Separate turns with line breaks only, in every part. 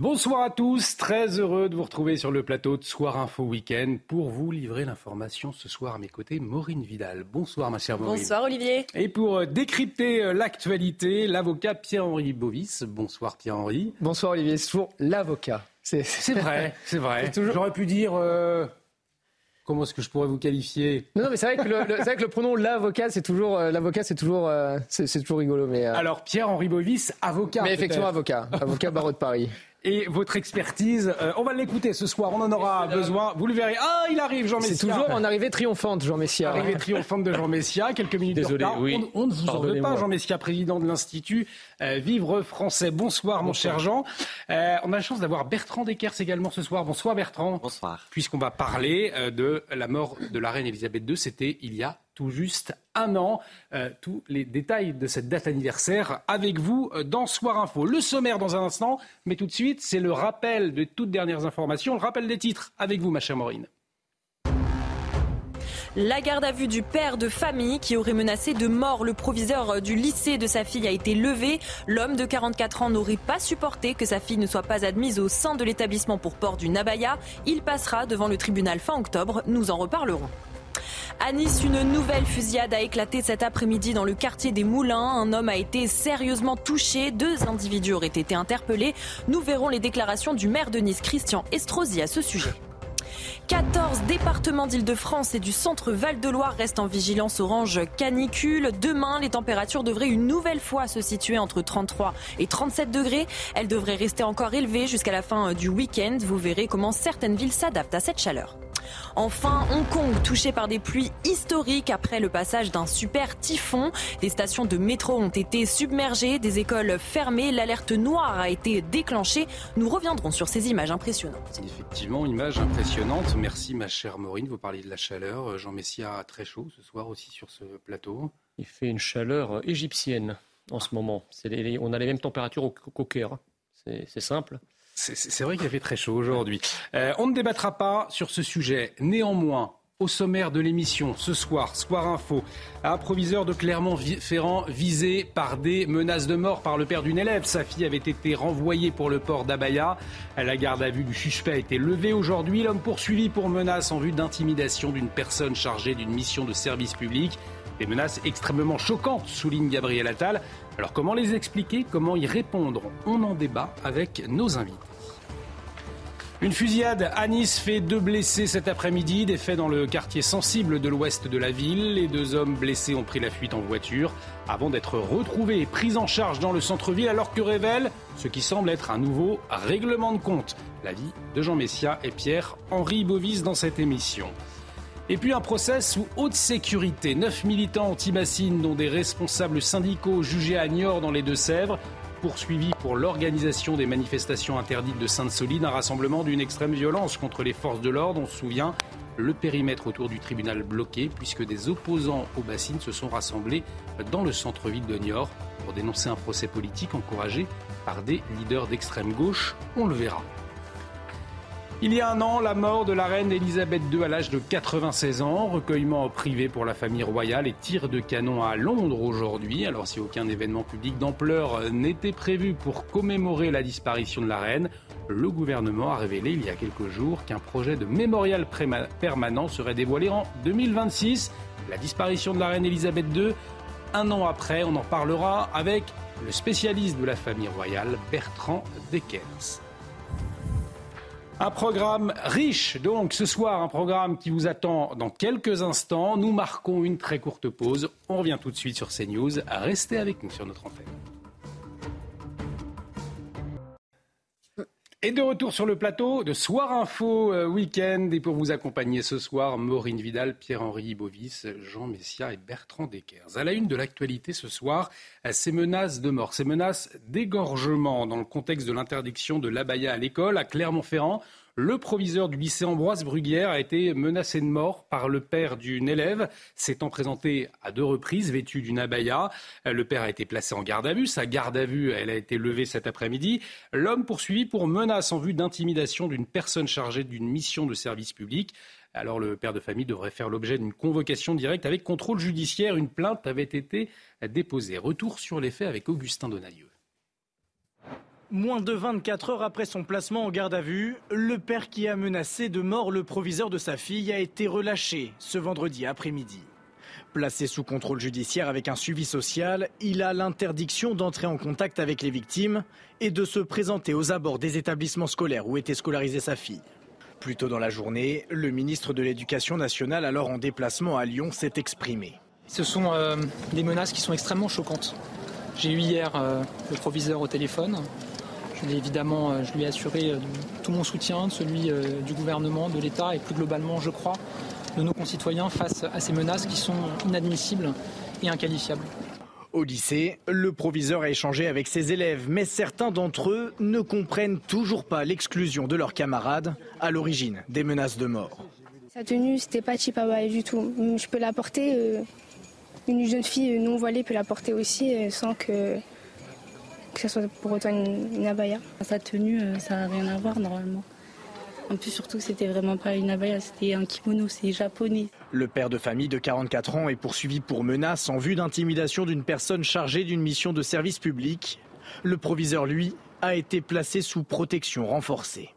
Bonsoir à tous, très heureux de vous retrouver sur le plateau de Soir Info Week-end pour vous livrer l'information ce soir à mes côtés, Maureen Vidal. Bonsoir ma chère Maureen.
Bonsoir Olivier.
Et pour euh, décrypter euh, l'actualité, l'avocat Pierre-Henri Bovis. Bonsoir Pierre-Henri.
Bonsoir Olivier, c'est toujours l'avocat.
C'est vrai, c'est vrai.
toujours-
J'aurais pu dire... euh, Comment est-ce que je pourrais vous qualifier?
Non, non, mais c'est vrai que le, le- c'est vrai que le pronom l'avocat, c'est toujours euh, l'avocat, c'est toujours, euh, c'est, toujours rigolo. Mais, euh,
Alors Pierre-Henri Bovis, avocat.
mais effectivement avocat, avocat barreau de Paris.
Et votre expertise, euh, on va l'écouter ce soir, on en aura besoin. Vous le verrez. Ah, il arrive Jean
C'est
Messia.
toujours en arrivée triomphante, Jean Messia.
Arrivée triomphante de Jean Messia, quelques minutes
Désolé,
de retard.
oui.
On, on ne vous en veut pas, Jean Messia, président de l'Institut euh, Vivre Français. Bonsoir, mon cher Jean. Euh, on a la chance d'avoir Bertrand Deckers également ce soir. Bonsoir, Bertrand.
Bonsoir.
Puisqu'on va parler euh, de la mort de la reine Elisabeth II, c'était il y a tout juste un an. Tous les détails de cette date anniversaire avec vous dans Soir Info. Le sommaire dans un instant, mais tout de suite, c'est le rappel de toutes dernières informations, le rappel des titres avec vous, ma chère Maureen.
La garde à vue du père de famille qui aurait menacé de mort le proviseur du lycée de sa fille a été levée. L'homme de 44 ans n'aurait pas supporté que sa fille ne soit pas admise au sein de l'établissement pour port d'une abaya. Il passera devant le tribunal fin octobre. Nous en reparlerons. À Nice, une nouvelle fusillade a éclaté cet après-midi dans le quartier des Moulins. Un homme a été sérieusement touché. Deux individus auraient été interpellés. Nous verrons les déclarations du maire de Nice, Christian Estrosi, à ce sujet. 14 départements d'Île-de-France et du centre Val-de-Loire restent en vigilance orange canicule. Demain, les températures devraient une nouvelle fois se situer entre 33 et 37 degrés. Elles devraient rester encore élevées jusqu'à la fin du week-end. Vous verrez comment certaines villes s'adaptent à cette chaleur. Enfin, Hong Kong touché par des pluies historiques après le passage d'un super typhon. Des stations de métro ont été submergées, des écoles fermées, l'alerte noire a été déclenchée. Nous reviendrons sur ces images impressionnantes.
Effectivement, image impressionnante. Merci, ma chère Maureen. Vous parliez de la chaleur. Jean Messia a très chaud ce soir aussi sur ce plateau.
Il fait une chaleur égyptienne en ce moment. Les- on a les mêmes températures au, qu'au Caire. c'est simple.
C'est- vrai qu'il fait très chaud aujourd'hui. Euh, on ne débattra pas sur ce sujet. Néanmoins, au sommaire de l'émission, ce soir, Soir Info, un proviseur de Clermont-Ferrand visé par des menaces de mort par le père d'une élève. Sa fille avait été renvoyée pour le port d'Abaya. La garde à vue du suspect a été levée aujourd'hui. L'homme poursuivi pour menace en vue d'intimidation d'une personne chargée d'une mission de service public. Des menaces extrêmement choquantes, souligne Gabriel Attal. Alors comment les expliquer? Comment y répondre? On en débat avec nos invités. Une fusillade à Nice fait deux blessés cet après-midi, des faits dans le quartier sensible de l'ouest de la ville. Les deux hommes blessés ont pris la fuite en voiture avant d'être retrouvés et pris en charge dans le centre-ville alors que révèle ce qui semble être un nouveau règlement de compte? L'avis de Jean Messia et Pierre-Henri Bovis dans cette émission. Et puis un procès sous haute sécurité. Neuf militants anti-bassines, dont des responsables syndicaux jugés à Niort dans les Deux-Sèvres, poursuivis pour l'organisation des manifestations interdites de Sainte-Soline, un rassemblement d'une extrême violence contre les forces de l'ordre. On se souvient, le périmètre autour du tribunal bloqué, puisque des opposants aux bassines se sont rassemblés dans le centre-ville de Niort pour dénoncer un procès politique encouragé par des leaders d'extrême gauche. On le verra. Il y a un an, la mort de la reine Elisabeth II à l'âge de 96 ans, recueillement privé pour la famille royale et tir de canon à Londres aujourd'hui. Alors si aucun événement public d'ampleur n'était prévu pour commémorer la disparition de la reine, le gouvernement a révélé il y a quelques jours qu'un projet de mémorial permanent serait dévoilé en 2026. La disparition de la reine Elisabeth II, un an après, on en parlera avec le spécialiste de la famille royale, Bertrand Deckers. Un programme riche, donc ce soir, un programme qui vous attend dans quelques instants. Nous marquons une très courte pause. On revient tout de suite sur CNews. Restez avec nous sur notre antenne. Et de retour sur le plateau de Soir Info euh, Week-end. Et pour vous accompagner ce soir, Maureen Vidal, Pierre-Henri Bovis, Jean Messia et Bertrand Deckers. À la une de l'actualité ce soir, euh, ces menaces de mort, ces menaces d'égorgement dans le contexte de l'interdiction de l'abaya à l'école à Clermont-Ferrand. Le proviseur du lycée Ambroise Bruguière a été menacé de mort par le père d'une élève, s'étant présenté à deux reprises vêtu d'une abaya. Le père a été placé en garde à vue. Sa garde à vue, elle a été levée cet après-midi. L'homme poursuivi pour menace en vue d'intimidation d'une personne chargée d'une mission de service public. Alors le père de famille devrait faire l'objet d'une convocation directe avec contrôle judiciaire. Une plainte avait été déposée. Retour sur les faits avec Augustin Donadieu.
Moins de 24 heures après son placement en garde à vue, le père qui a menacé de mort le proviseur de sa fille a été relâché ce vendredi après-midi. Placé sous contrôle judiciaire avec un suivi social, il a l'interdiction d'entrer en contact avec les victimes et de se présenter aux abords des établissements scolaires où était scolarisée sa fille. Plus tôt dans la journée, le ministre de l'Éducation nationale, alors en déplacement à Lyon, s'est exprimé.
Ce sont euh, des menaces qui sont extrêmement choquantes. J'ai eu hier euh, le proviseur au téléphone je évidemment, euh, je lui ai assuré euh, tout mon soutien, celui euh, du gouvernement, de l'État et plus globalement, je crois, de nos concitoyens face à ces menaces qui sont inadmissibles et inqualifiables.
Au lycée, le proviseur a échangé avec ses élèves, mais certains d'entre eux ne comprennent toujours pas l'exclusion de leurs camarades à l'origine des menaces de mort.
Sa tenue, c'était pas Chipaway du tout. Je peux la porter, une jeune fille non voilée peut la porter aussi sans que que ce soit pour autant une, abaya.
Sa tenue, euh, ça n'a rien à voir normalement. En plus, surtout, c'était vraiment pas une abaya, c'était un kimono, c'est japonais.
Le père de famille de 44 ans est poursuivi pour menace en vue d'intimidation d'une personne chargée d'une mission de service public. Le proviseur, lui, a été placé sous protection renforcée.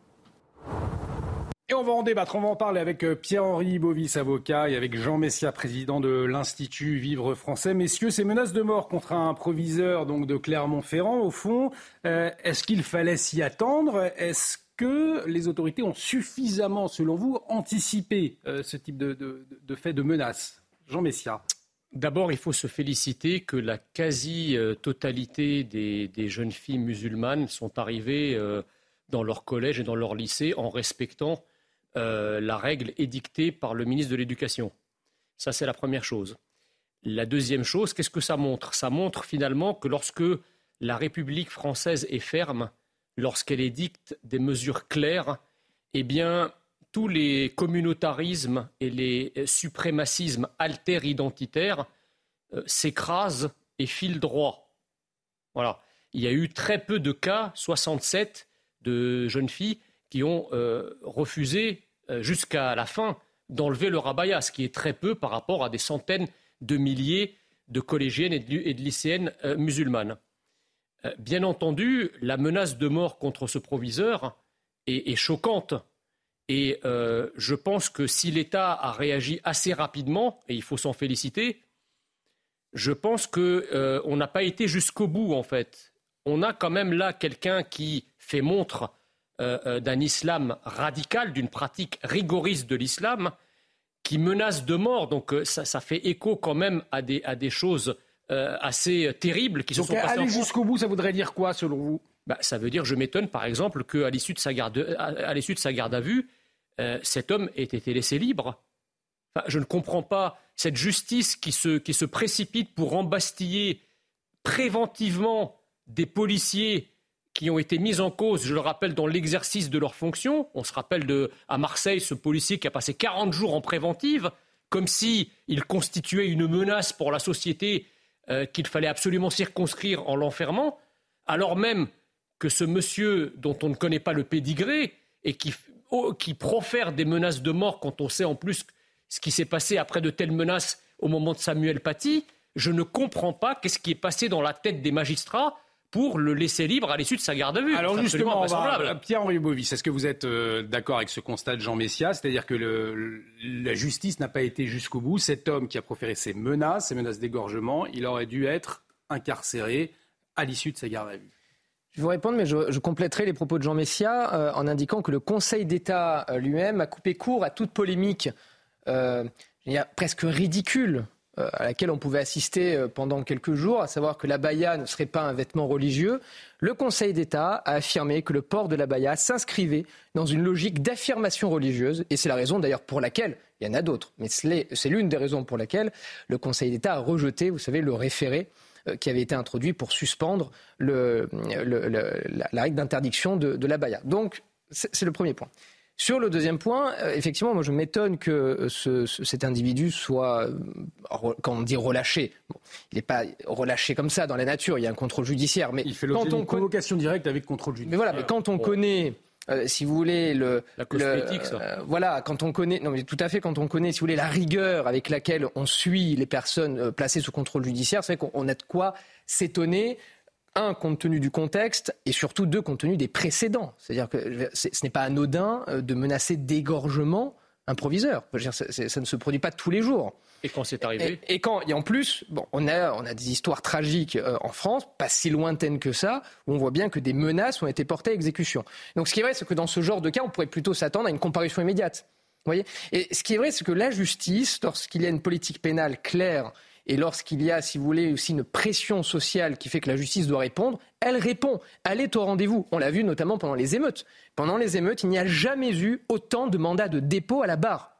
Et on va en débattre, on va en parler avec euh, Pierre-Henri Bovis, avocat, et avec Jean Messia, président de l'Institut Vivre Français. Messieurs, ces menaces de mort contre un proviseur donc de Clermont-Ferrand, au fond, euh, est-ce qu'il fallait s'y attendre? Est-ce que les autorités ont suffisamment, selon vous, anticipé euh, ce type de, de, fait de menace? Jean Messia.
D'abord, il faut se féliciter que la quasi-totalité des, jeunes filles musulmanes sont arrivées dans leur collège et dans leur lycée en respectant euh, la règle édictée par le ministre de l'Éducation. Ça, c'est la première chose. La deuxième chose, qu'est-ce que ça montre? Ça montre finalement que lorsque la République française est ferme, lorsqu'elle édicte des mesures claires, eh bien, tous les communautarismes et les suprémacismes alter-identitaires euh, s'écrasent et filent droit. Voilà. Il y a eu très peu de cas, 67, de jeunes filles qui ont euh, refusé jusqu'à la fin d'enlever le abaya, ce qui est très peu par rapport à des centaines de milliers de collégiennes et de, lycéennes euh, musulmanes. bien entendu, la menace de mort contre ce proviseur est, choquante. Et je pense que si l'État a réagi assez rapidement, et il faut s'en féliciter, je pense qu'on n'a pas été jusqu'au bout, en fait. On a quand même là quelqu'un qui fait montre euh, euh, d'un islam radical, d'une pratique rigoriste de l'islam, qui menace de mort. Donc euh, ça, fait écho quand même à des, à des choses assez terribles qui se sont passées.
Aller jusqu'au bout, ça voudrait dire quoi selon vous?
Bah, Ça veut dire, je m'étonne par exemple, qu'à l'issue de, sa garde, à, l'issue de sa garde à vue, cet homme ait été laissé libre. je ne comprends pas cette justice qui se, qui se précipite pour embastiller préventivement des policiers qui ont été mises en cause, je le rappelle, dans l'exercice de leurs fonctions. On se rappelle à Marseille ce policier qui a passé 40 jours en préventive, comme s'il constituait une menace pour la société euh, qu'il fallait absolument circonscrire en l'enfermant, alors même que ce monsieur dont on ne connaît pas le pédigré et qui, qui profère des menaces de mort quand on sait en plus ce qui s'est passé après de telles menaces au moment de Samuel Paty, je ne comprends pas qu'est-ce qui est passé dans la tête des magistrats pour le laisser libre à l'issue de sa garde à vue.
Alors justement, Pierre-Henri Bovis, est-ce que vous êtes euh, d'accord avec ce constat de Jean Messia C'est-à-dire que la justice n'a pas été jusqu'au bout? Cet homme qui a proféré ces menaces, ces menaces d'égorgement, il aurait dû être incarcéré à l'issue de sa garde à vue.
Je vais vous répondre, mais je, compléterai les propos de Jean Messia euh, en indiquant que le Conseil d'État euh, lui-même a coupé court à toute polémique presque ridicule euh, à laquelle on pouvait assister euh, pendant quelques jours, à savoir que l'abaya ne serait pas un vêtement religieux, le Conseil d'État a affirmé que le port de l'abaya s'inscrivait dans une logique d'affirmation religieuse, et c'est la raison d'ailleurs pour laquelle, il y en a d'autres, mais c'est l'une des raisons pour laquelle le Conseil d'État a rejeté, vous savez, le référé euh, qui avait été introduit pour suspendre la, règle d'interdiction de, de l'abaya. Donc, c'est le premier point. Sur le deuxième point, euh, effectivement, moi je m'étonne que euh, cet individu soit, euh, quand on dit relâché, il n'est pas relâché comme ça dans la nature, il y a un contrôle judiciaire.
Mais il fait l'objet d'une convocation directe avec contrôle judiciaire.
Mais voilà, mais quand on connaît... si vous voulez le
la cosmétique, ça.
voilà, quand on connaît, non mais tout à fait, quand on connaît, si vous voulez, la rigueur avec laquelle on suit les personnes placées sous contrôle judiciaire, c'est qu'on a de quoi s'étonner un, compte tenu du contexte, et surtout deux, compte tenu des précédents. C'est-à-dire que ce n'est pas anodin euh, de menacer d'égorgement un proviseur. ça ne se produit pas tous les jours.
Et quand c'est arrivé
et, quand, et en plus, bon, on, a, on a des histoires tragiques euh, en France, pas si lointaines que ça, où on voit bien que des menaces ont été portées à exécution. Donc ce qui est vrai, c'est que dans ce genre de cas, on pourrait plutôt s'attendre à une comparution immédiate. Vous voyez? Et ce qui est vrai, c'est que la justice, lorsqu'il y a une politique pénale claire et lorsqu'il y a, si vous voulez, aussi une pression sociale qui fait que la justice doit répondre, elle répond. Elle est au rendez-vous. On l'a vu notamment pendant les émeutes. Pendant les émeutes, il n'y a jamais eu autant de mandats de dépôt à la barre.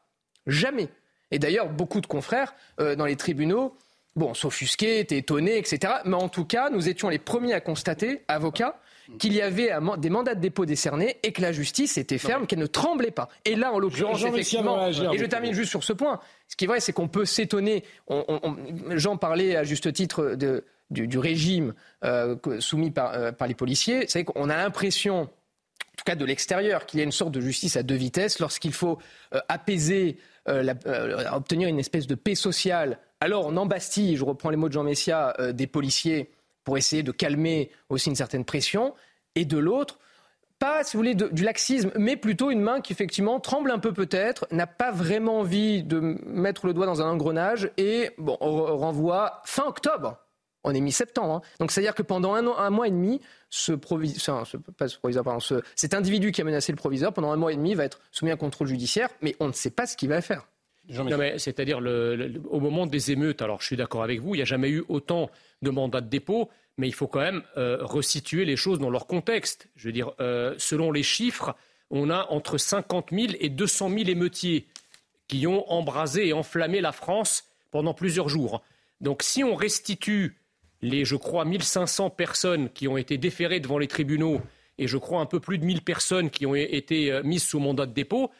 Jamais. Et d'ailleurs, beaucoup de confrères euh, dans les tribunaux, bon, s'offusquaient, étaient étonnés, etc. Mais en tout cas, nous étions les premiers à constater, avocats, qu'il y avait des mandats de dépôt décernés et que la justice était ferme, qu'elle ne tremblait pas. Et là, en l'occurrence, effectivement, et je termine juste sur ce point, ce qui est vrai, c'est qu'on peut s'étonner, Jean parlait à juste titre de, du, régime euh, soumis par, euh, par les policiers, c'est qu'on a l'impression en tout cas de l'extérieur, qu'il y a une sorte de justice à deux vitesses lorsqu'il faut euh, apaiser, obtenir une espèce de paix sociale. Alors on embastille, je reprends les mots de Jean Messia, des policiers pour essayer de calmer aussi une certaine pression, et de l'autre, pas, si vous voulez, du laxisme, mais plutôt une main qui effectivement tremble un peu peut-être, n'a pas vraiment envie de mettre le doigt dans un engrenage et on renvoie fin octobre. On est mi-septembre. Hein. Donc c'est-à-dire que pendant un, mois et demi, ce, cet individu qui a menacé le proviseur, pendant un mois et demi, va être soumis à un contrôle judiciaire, mais on ne sait pas ce qu'il va faire.
C'est-à-dire au moment des émeutes, alors je suis d'accord avec vous, il n'y a jamais eu autant de mandats de dépôt, mais il faut quand même euh, resituer les choses dans leur contexte. Je veux dire, euh, selon les chiffres, on a entre 50 000 et 200 000 émeutiers qui ont embrasé et enflammé la France pendant plusieurs jours. Donc si on restitue les, je crois, 1500 personnes qui ont été déférées devant les tribunaux et je crois un peu plus de 1000 personnes qui ont été euh, mises sous mandat de dépôt,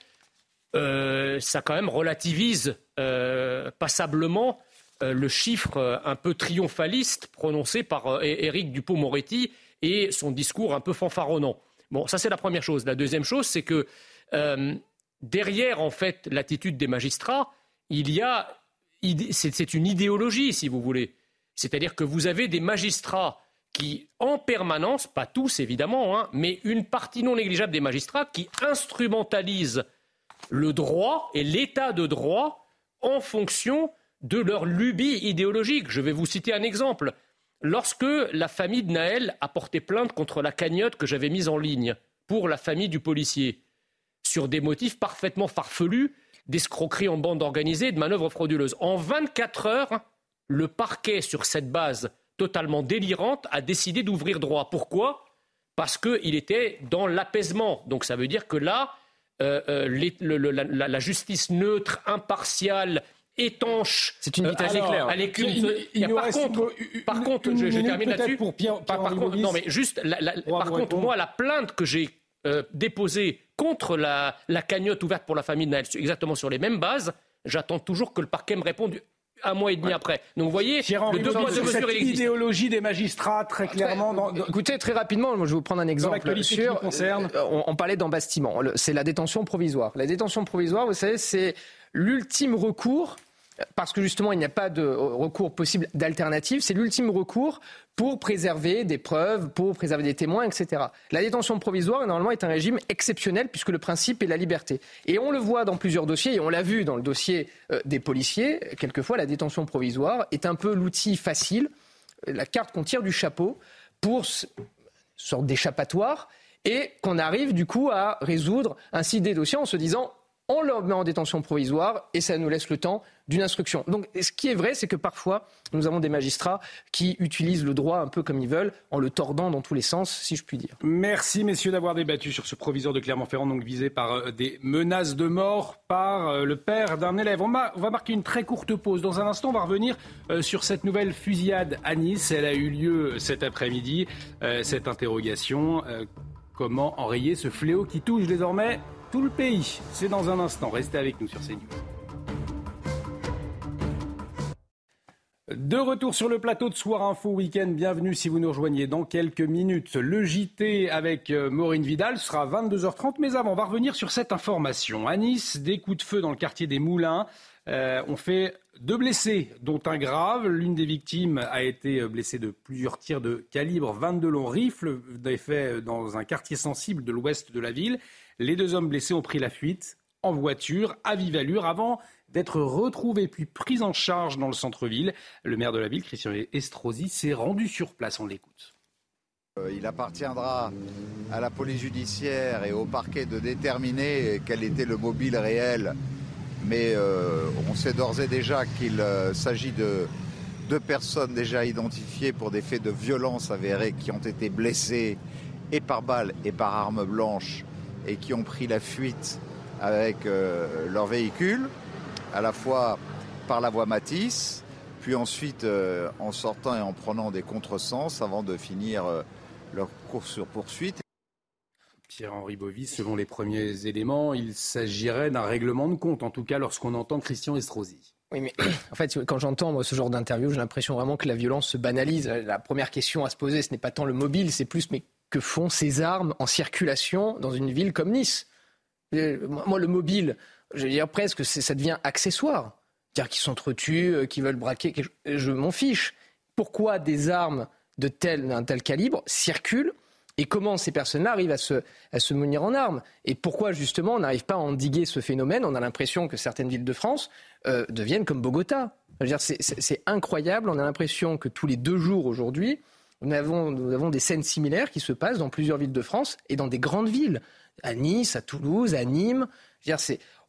ça quand même relativise passablement euh, le chiffre euh, un peu triomphaliste prononcé par euh, Éric Dupont-Moretti et son discours un peu fanfaronnant. Bon, ça c'est la première chose. La deuxième chose, c'est que derrière en fait l'attitude des magistrats, il y a c'est une idéologie, si vous voulez. C'est-à-dire que vous avez des magistrats qui, en permanence, pas tous évidemment, hein, mais une partie non négligeable des magistrats qui instrumentalisent le droit et l'état de droit en fonction de leur lubie idéologique. Je vais vous citer un exemple. Lorsque la famille de Naël a porté plainte contre la cagnotte que j'avais mise en ligne pour la famille du policier, sur des motifs parfaitement farfelus, d'escroquerie en bande organisée de manœuvres frauduleuses, en 24 heures, le parquet, sur cette base totalement délirante, a décidé d'ouvrir droit. Pourquoi? Parce qu'il était dans l'apaisement. Donc ça veut dire que là, euh, euh, la, justice neutre, impartiale, étanche.
C'est une vitesse éclair.
par, contre, par contre, je, termine là-dessus. Par, contre, non, mais juste, par contre, moi, la plainte que j'ai euh, déposée contre la, cagnotte ouverte pour la famille de Naël, exactement sur les mêmes bases, j'attends toujours que le parquet me réponde un mois et demi après. Donc vous voyez,
le deux poids, deux mesures, idéologie des magistrats, très clairement.
Écoutez, très rapidement, je vais vous prendre un exemple. Sur, concerne... Euh, on, on, parlait d'embastiment. C'est la détention provisoire. La détention provisoire, vous savez, c'est l'ultime recours parce que justement il n'y a pas de recours possible d'alternative, c'est l'ultime recours pour préserver des preuves, pour préserver des témoins, etc. La détention provisoire, normalement, est un régime exceptionnel puisque le principe est la liberté. Et on le voit dans plusieurs dossiers, et on l'a vu dans le dossier euh, des policiers, quelquefois la détention provisoire est un peu l'outil facile, la carte qu'on tire du chapeau pour sorte d'échappatoire et qu'on arrive du coup à résoudre ainsi des dossiers en se disant on le met en détention provisoire et ça nous laisse le temps d'une instruction. Donc ce qui est vrai, c'est que parfois, nous avons des magistrats qui utilisent le droit un peu comme ils veulent, en le tordant dans tous les sens, si je puis dire.
Merci messieurs d'avoir débattu sur ce proviseur de Clermont-Ferrand, donc visé par euh, des menaces de mort par euh, le père d'un élève. On, va marquer une très courte pause. Dans un instant, on va revenir euh, sur cette nouvelle fusillade à Nice. Elle a eu lieu cet après-midi. Cette interrogation, comment enrayer ce fléau qui touche désormais tout le pays C'est dans un instant. Restez avec nous sur CNews. De retour sur le plateau de Soir Info Week-end, bienvenue si vous nous rejoignez dans quelques minutes. Le JT avec euh, Maureen Vidal sera 22h30, mais avant, on va revenir sur cette information. À Nice, des coups de feu dans le quartier des Moulins euh, ont fait deux blessés, dont un grave. L'une des victimes a été blessée de plusieurs tirs de calibre 22 longs rifles, d'effet dans un quartier sensible de l'ouest de la ville. Les deux hommes blessés ont pris la fuite en voiture à vive allure avant d'être retrouvé puis pris en charge dans le centre-ville. Le maire de la ville, Christian Estrosi, s'est rendu sur place. On l'écoute.
Euh, il appartiendra à la police judiciaire et au parquet de déterminer quel était le mobile réel. Mais euh, on sait d'ores et déjà qu'il euh, s'agit de deux personnes déjà identifiées pour des faits de violence avérés qui ont été blessées et par balle et par arme blanche et qui ont pris la fuite avec leur véhicule à la fois par la voie Matisse, puis ensuite euh, en sortant et en prenant des contresens avant de finir euh, leur course sur poursuite.
Pierre-Henri Bovis, selon les premiers éléments, il s'agirait d'un règlement de compte, en tout cas lorsqu'on entend Christian Estrosi.
Oui, mais en fait, quand j'entends ce genre d'interview, j'ai l'impression vraiment que la violence se banalise. La première question à se poser, ce n'est pas tant le mobile, c'est plus mais que font ces armes en circulation dans une ville comme Nice Moi, le mobile, je veux dire presque, ça devient accessoire. C'est-à-dire qu'ils s'entretuent, euh, qu'ils veulent braquer, je m'en fiche. Pourquoi des armes de tel, d'un tel calibre circulent et comment ces personnes-là arrivent à se, à se munir en armes? Et pourquoi justement on n'arrive pas à endiguer ce phénomène? On a l'impression que certaines villes de France euh, deviennent comme Bogota. C'est incroyable, on a l'impression que tous les deux jours aujourd'hui, nous avons, des scènes similaires qui se passent dans plusieurs villes de France et dans des grandes villes, à Nice, à Toulouse, à Nîmes.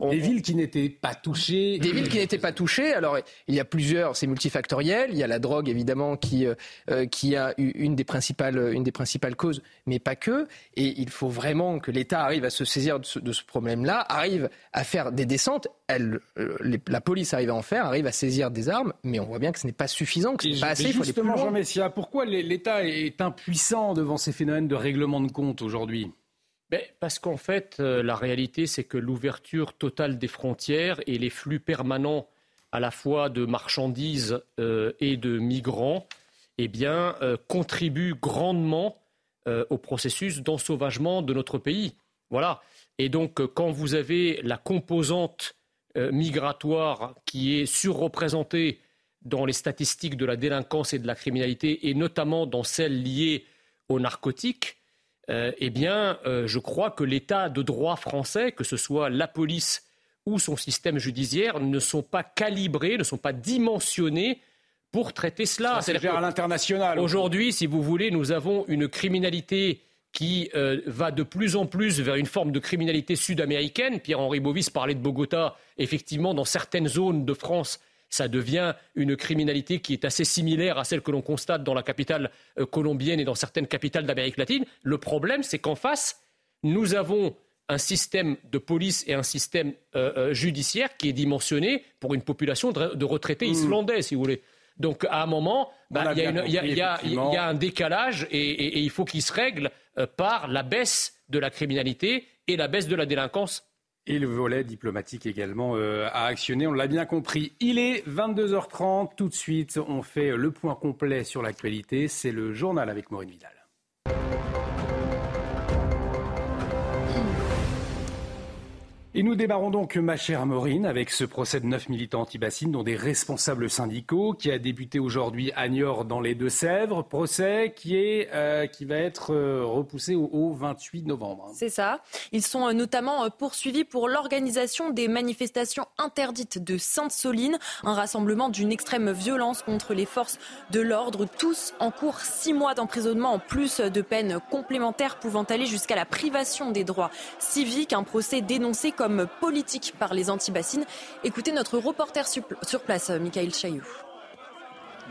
Des villes qui n'étaient pas touchées.
Des villes qui n'étaient pas touchées. Alors, il y a plusieurs, c'est multifactoriel. Il y a la drogue, évidemment, qui, euh, euh, qui a une des, principales, une des principales causes, mais pas que. Et il faut vraiment que l'État arrive à se saisir de ce, problème-là, arrive à faire des descentes. Elle, euh, la police arrive à en faire, arrive à saisir des armes, mais on voit bien que ce n'est pas suffisant, que ce n'est pas assez.
Justement, Jean Messia, pourquoi l'État est impuissant devant ces phénomènes de règlement de compte aujourd'hui?
Parce qu'en fait, euh, la réalité, c'est que l'ouverture totale des frontières et les flux permanents à la fois de marchandises euh, et de migrants eh euh, contribuent grandement au processus d'ensauvagement de notre pays. Voilà. Et donc, quand vous avez la composante migratoire qui est surreprésentée dans les statistiques de la délinquance et de la criminalité, et notamment dans celles liées aux narcotiques, euh, eh bien, euh, je crois que l'état de droit français, que ce soit la police ou son système judiciaire, ne sont pas calibrés, ne sont pas dimensionnés pour traiter cela.
C'est à l'international.
Aujourd'hui, si vous voulez, nous avons une criminalité qui euh, va de plus en plus vers une forme de criminalité sud-américaine. Pierre-Henri Bovis parlait de Bogota. Effectivement, dans certaines zones de France, ça devient une criminalité qui est assez similaire à celle que l'on constate dans la capitale euh, colombienne et dans certaines capitales d'Amérique latine. Le problème, c'est qu'en face, nous avons un système de police et un système euh, euh, judiciaire qui est dimensionné pour une population de, retraités mmh. islandais, si vous voulez. Donc à un moment, il y, a un décalage et il faut qu'il se règle par la baisse de la criminalité et la baisse de la délinquance
et le volet diplomatique également euh, a actionné, on l'a bien compris. Il est 22h30, tout de suite, on fait le point complet sur l'actualité. C'est le journal avec Maureen Vidal. Et nous démarrons donc, ma chère Maureen, avec ce procès de neuf militants anti-bassines, dont des responsables syndicaux, qui a débuté aujourd'hui à Niort dans les Deux-Sèvres. Procès qui, est, euh, qui va être euh, repoussé au, 28 novembre.
C'est ça. Ils sont euh, notamment poursuivis pour l'organisation des manifestations interdites de Sainte-Soline, un rassemblement d'une extrême violence contre les forces de l'ordre, tous en cours six mois d'emprisonnement en plus de peines complémentaires pouvant aller jusqu'à la privation des droits civiques. Un procès dénoncé comme politique par les anti-bassines. Écoutez notre reporter sur place, Michael Chailloux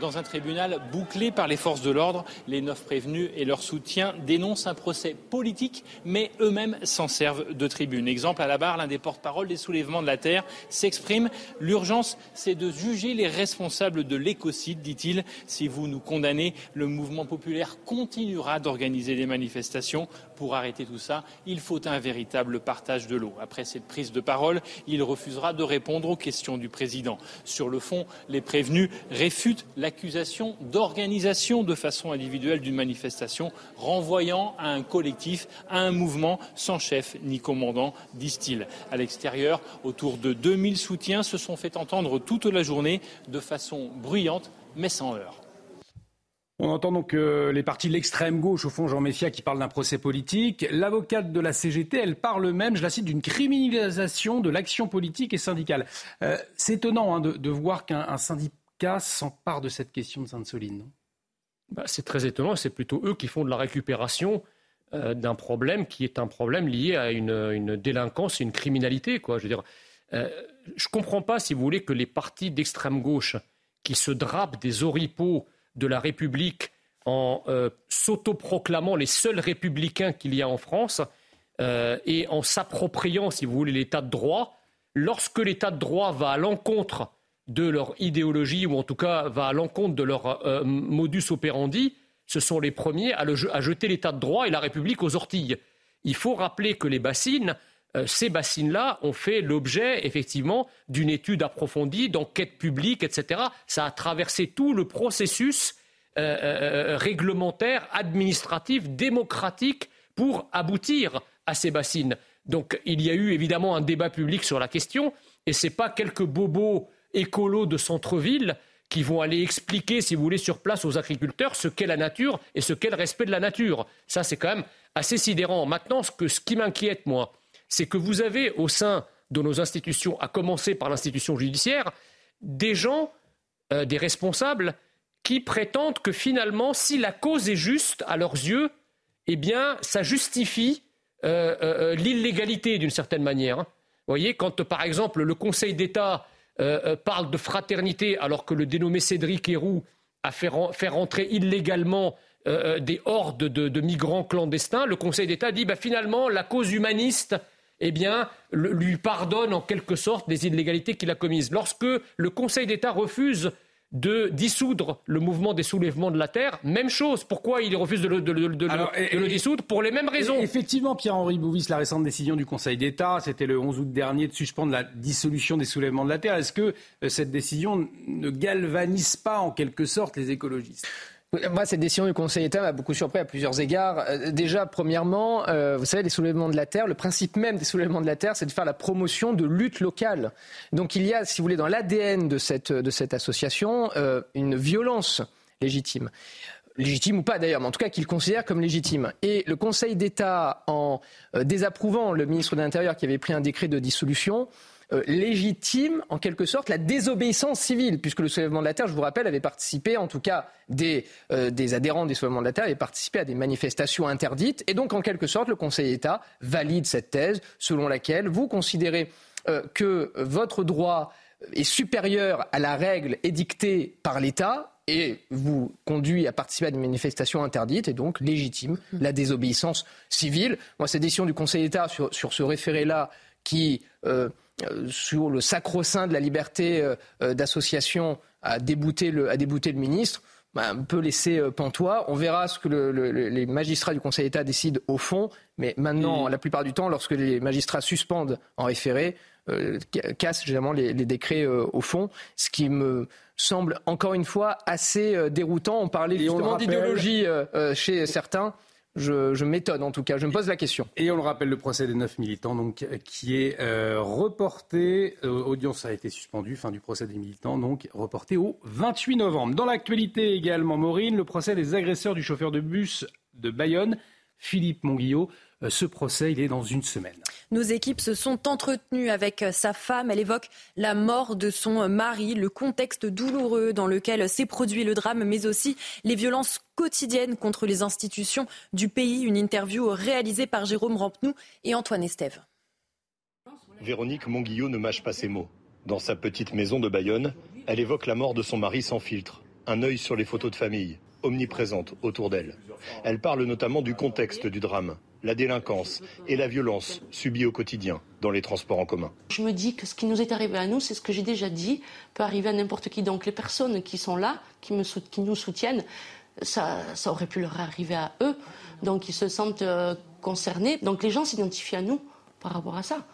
dans un tribunal bouclé par les forces de l'ordre. Les neuf prévenus et leur soutien dénoncent un procès politique, mais eux-mêmes s'en servent de tribune. Exemple, à la barre, l'un des porte-parole des soulèvements de la Terre s'exprime. L'urgence, c'est de juger les responsables de l'écocide, dit-il. Si vous nous condamnez, le mouvement populaire continuera d'organiser des manifestations. Pour arrêter tout ça, il faut un véritable partage de l'eau. Après cette prise de parole, il refusera de répondre aux questions du président. Sur le fond, les prévenus réfutent l'accusation d'organisation de façon individuelle d'une manifestation, renvoyant à un collectif, à un mouvement sans chef ni commandant, disent-ils. À l'extérieur, autour de 2000 soutiens se sont fait entendre toute la journée de façon bruyante mais sans heurts.
On entend donc euh, les partis de l'extrême gauche, au fond, Jean Messia, qui parle d'un procès politique. L'avocate de la CGT, elle parle même, je la cite, d'une criminalisation de l'action politique et syndicale. Euh, c'est étonnant hein, de, voir qu'un syndicat s'empare de cette question de Sainte-Soline.
Bah, c'est très étonnant. C'est plutôt eux qui font de la récupération euh, d'un problème qui est un problème lié à une, délinquance et une criminalité. Je ne comprends pas, si vous voulez, que les partis d'extrême gauche qui se drapent des oripeaux de la République en euh, s'autoproclamant les seuls républicains qu'il y a en France euh, et en s'appropriant, si vous voulez, l'état de droit, lorsque l'état de droit va à l'encontre de leur idéologie ou en tout cas va à l'encontre de leur euh, modus operandi, ce sont les premiers à, à jeter l'état de droit et la République aux ortilles. Il faut rappeler que les bassines, ces bassines-là ont fait l'objet effectivement d'une étude approfondie, d'enquête publique, etc. Ça a traversé tout le processus euh, euh, euh, réglementaire, administratif, démocratique pour aboutir à ces bassines. Donc il y a eu évidemment un débat public sur la question, et ce n'est pas quelques bobos écolos de centre-ville qui vont aller expliquer, si vous voulez, sur place aux agriculteurs ce qu'est la nature et ce qu'est le respect de la nature. Ça, c'est quand même assez sidérant. Maintenant, ce, que, ce qui m'inquiète, moi, c'est que vous avez au sein de nos institutions, à commencer par l'institution judiciaire, des gens, euh, des responsables, qui prétendent que finalement, si la cause est juste à leurs yeux, eh bien, ça justifie euh, euh, l'illégalité d'une certaine manière. Vous voyez, quand par exemple le Conseil d'État parle de fraternité alors que le dénommé Cédric Héroux a fait, rentrer illégalement des hordes de, migrants clandestins, le Conseil d'État dit bah, finalement la cause humaniste eh bien, lui pardonne en quelque sorte des illégalités qu'il a commises. Lorsque le Conseil d'État refuse de dissoudre le mouvement des soulèvements de la terre. Même chose. Pourquoi il refuse de le, dissoudre Pour les mêmes raisons.
Effectivement, Pierre-Henri Bouvis, la récente décision du Conseil d'État, c'était le 11 août dernier, de suspendre la dissolution des soulèvements de la terre. Est-ce que euh, cette décision ne galvanise pas en quelque sorte les écologistes?
Moi, cette décision du Conseil d'État m'a beaucoup surpris à plusieurs égards. Euh, déjà, premièrement, euh, vous savez, les soulèvements de la terre, le principe même des soulèvements de la terre, c'est de faire la promotion de lutte locale. Donc, il y a, si vous voulez, dans l'ADN de cette, de cette association, euh, une violence légitime légitime ou pas d'ailleurs, mais en tout cas qu'il considère comme légitime. Et le Conseil d'État, en désapprouvant le ministre de l'Intérieur qui avait pris un décret de dissolution, euh, légitime, en quelque sorte, la désobéissance civile, puisque le soulèvement de la Terre, je vous rappelle, avait participé, en tout cas des, euh, des adhérents des soulèvements de la Terre, avaient participé à des manifestations interdites, et donc en quelque sorte, le Conseil d'État valide cette thèse selon laquelle vous considérez euh, que votre droit est supérieur à la règle édictée par l'État et vous conduit à participer à des manifestations interdites et donc légitime la désobéissance civile. Moi, cette décision du Conseil d'État sur, sur ce référé-là qui euh, sur le sacro-saint de la liberté euh, euh, d'association à débouter le, le ministre, bah, un peu laissé pantois. On verra ce que les magistrats du Conseil d'État décident au fond, mais maintenant, la plupart du temps, lorsque les magistrats suspendent en référé, cassent généralement les, décrets au fond, ce qui me semble encore une fois assez déroutant. On parlait justement d'idéologie chez certains je, m'étonne en tout cas, je me pose la question.
Et on le rappelle, le procès des neuf militants donc, qui est euh, reporté, euh, audience a été suspendue, fin du procès des militants, donc reporté au 28 novembre. Dans l'actualité également, Maureen, le procès des agresseurs du chauffeur de bus de Bayonne, Philippe Monguillot. Euh, ce procès, il est dans une semaine.
Nos équipes se sont entretenues avec sa femme. Elle évoque la mort de son mari, le contexte douloureux dans lequel s'est produit le drame, mais aussi les violences quotidiennes contre les institutions du pays. Une interview réalisée par Jérôme Rampenou et Antoine Estève.
Véronique Monguillot ne mâche pas ses mots. Dans sa petite maison de Bayonne, elle évoque la mort de son mari sans filtre, un œil sur les photos de famille, omniprésente autour d'elle. Elle parle notamment du contexte du drame, la délinquance et la violence subie au quotidien dans les transports en commun.
Je me dis que ce qui nous est arrivé à nous, c'est ce que j'ai déjà dit, peut arriver à n'importe qui. Donc les personnes qui sont là, qui, me, qui nous soutiennent, ça, ça, aurait pu leur arriver à eux. Donc ils se sentent euh, concernés. Donc les gens s'identifient à nous par rapport à ça.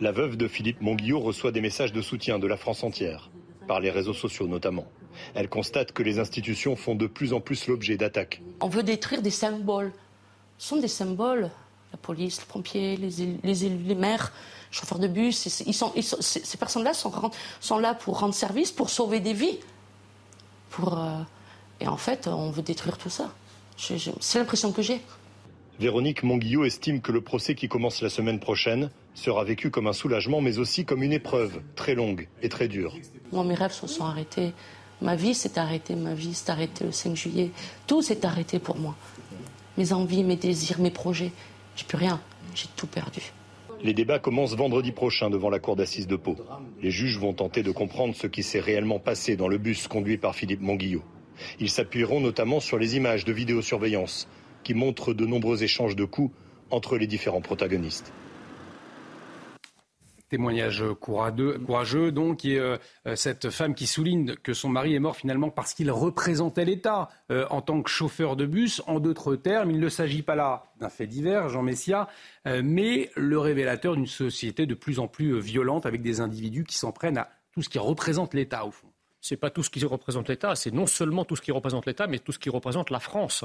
La veuve de Philippe Monguillot reçoit des messages de soutien de la France entière, par les réseaux sociaux notamment. Elle constate que les institutions font de plus en plus l'objet d'attaques.
On veut détruire des symboles. Ce sont des symboles. La police, les pompiers, les, les, les maires, les chauffeurs de bus. Ils sont, ils sont, ces personnes-là sont, sont, là pour rendre service, pour sauver des vies. Pour, euh, et en fait, on veut détruire tout ça. C'est l'impression que j'ai.
Véronique Monguillot estime que le procès qui commence la semaine prochaine sera vécu comme un soulagement, mais aussi comme une épreuve très longue et très dure.
Moi, mes rêves se sont arrêtés. Ma vie s'est arrêtée, ma vie s'est arrêtée le 5 juillet. Tout s'est arrêté pour moi. Mes envies, mes désirs, mes projets. J'ai plus rien. J'ai tout perdu.
Les débats commencent vendredi prochain devant la cour d'assises de Pau. Les juges vont tenter de comprendre ce qui s'est réellement passé dans le bus conduit par Philippe Monguillot. Ils s'appuieront notamment sur les images de vidéosurveillance qui montrent de nombreux échanges de coups entre les différents protagonistes.
Témoignage courageux, courageux donc, et euh, cette femme qui souligne que son mari est mort finalement parce qu'il représentait l'État euh, en tant que chauffeur de bus. En d'autres termes, il ne s'agit pas là d'un fait divers, Jean Messia, euh, mais le révélateur d'une société de plus en plus violente avec des individus qui s'en prennent à tout ce qui représente l'État au fond.
C'est pas tout ce qui représente l'État, c'est non seulement tout ce qui représente l'État, mais tout ce qui représente la France.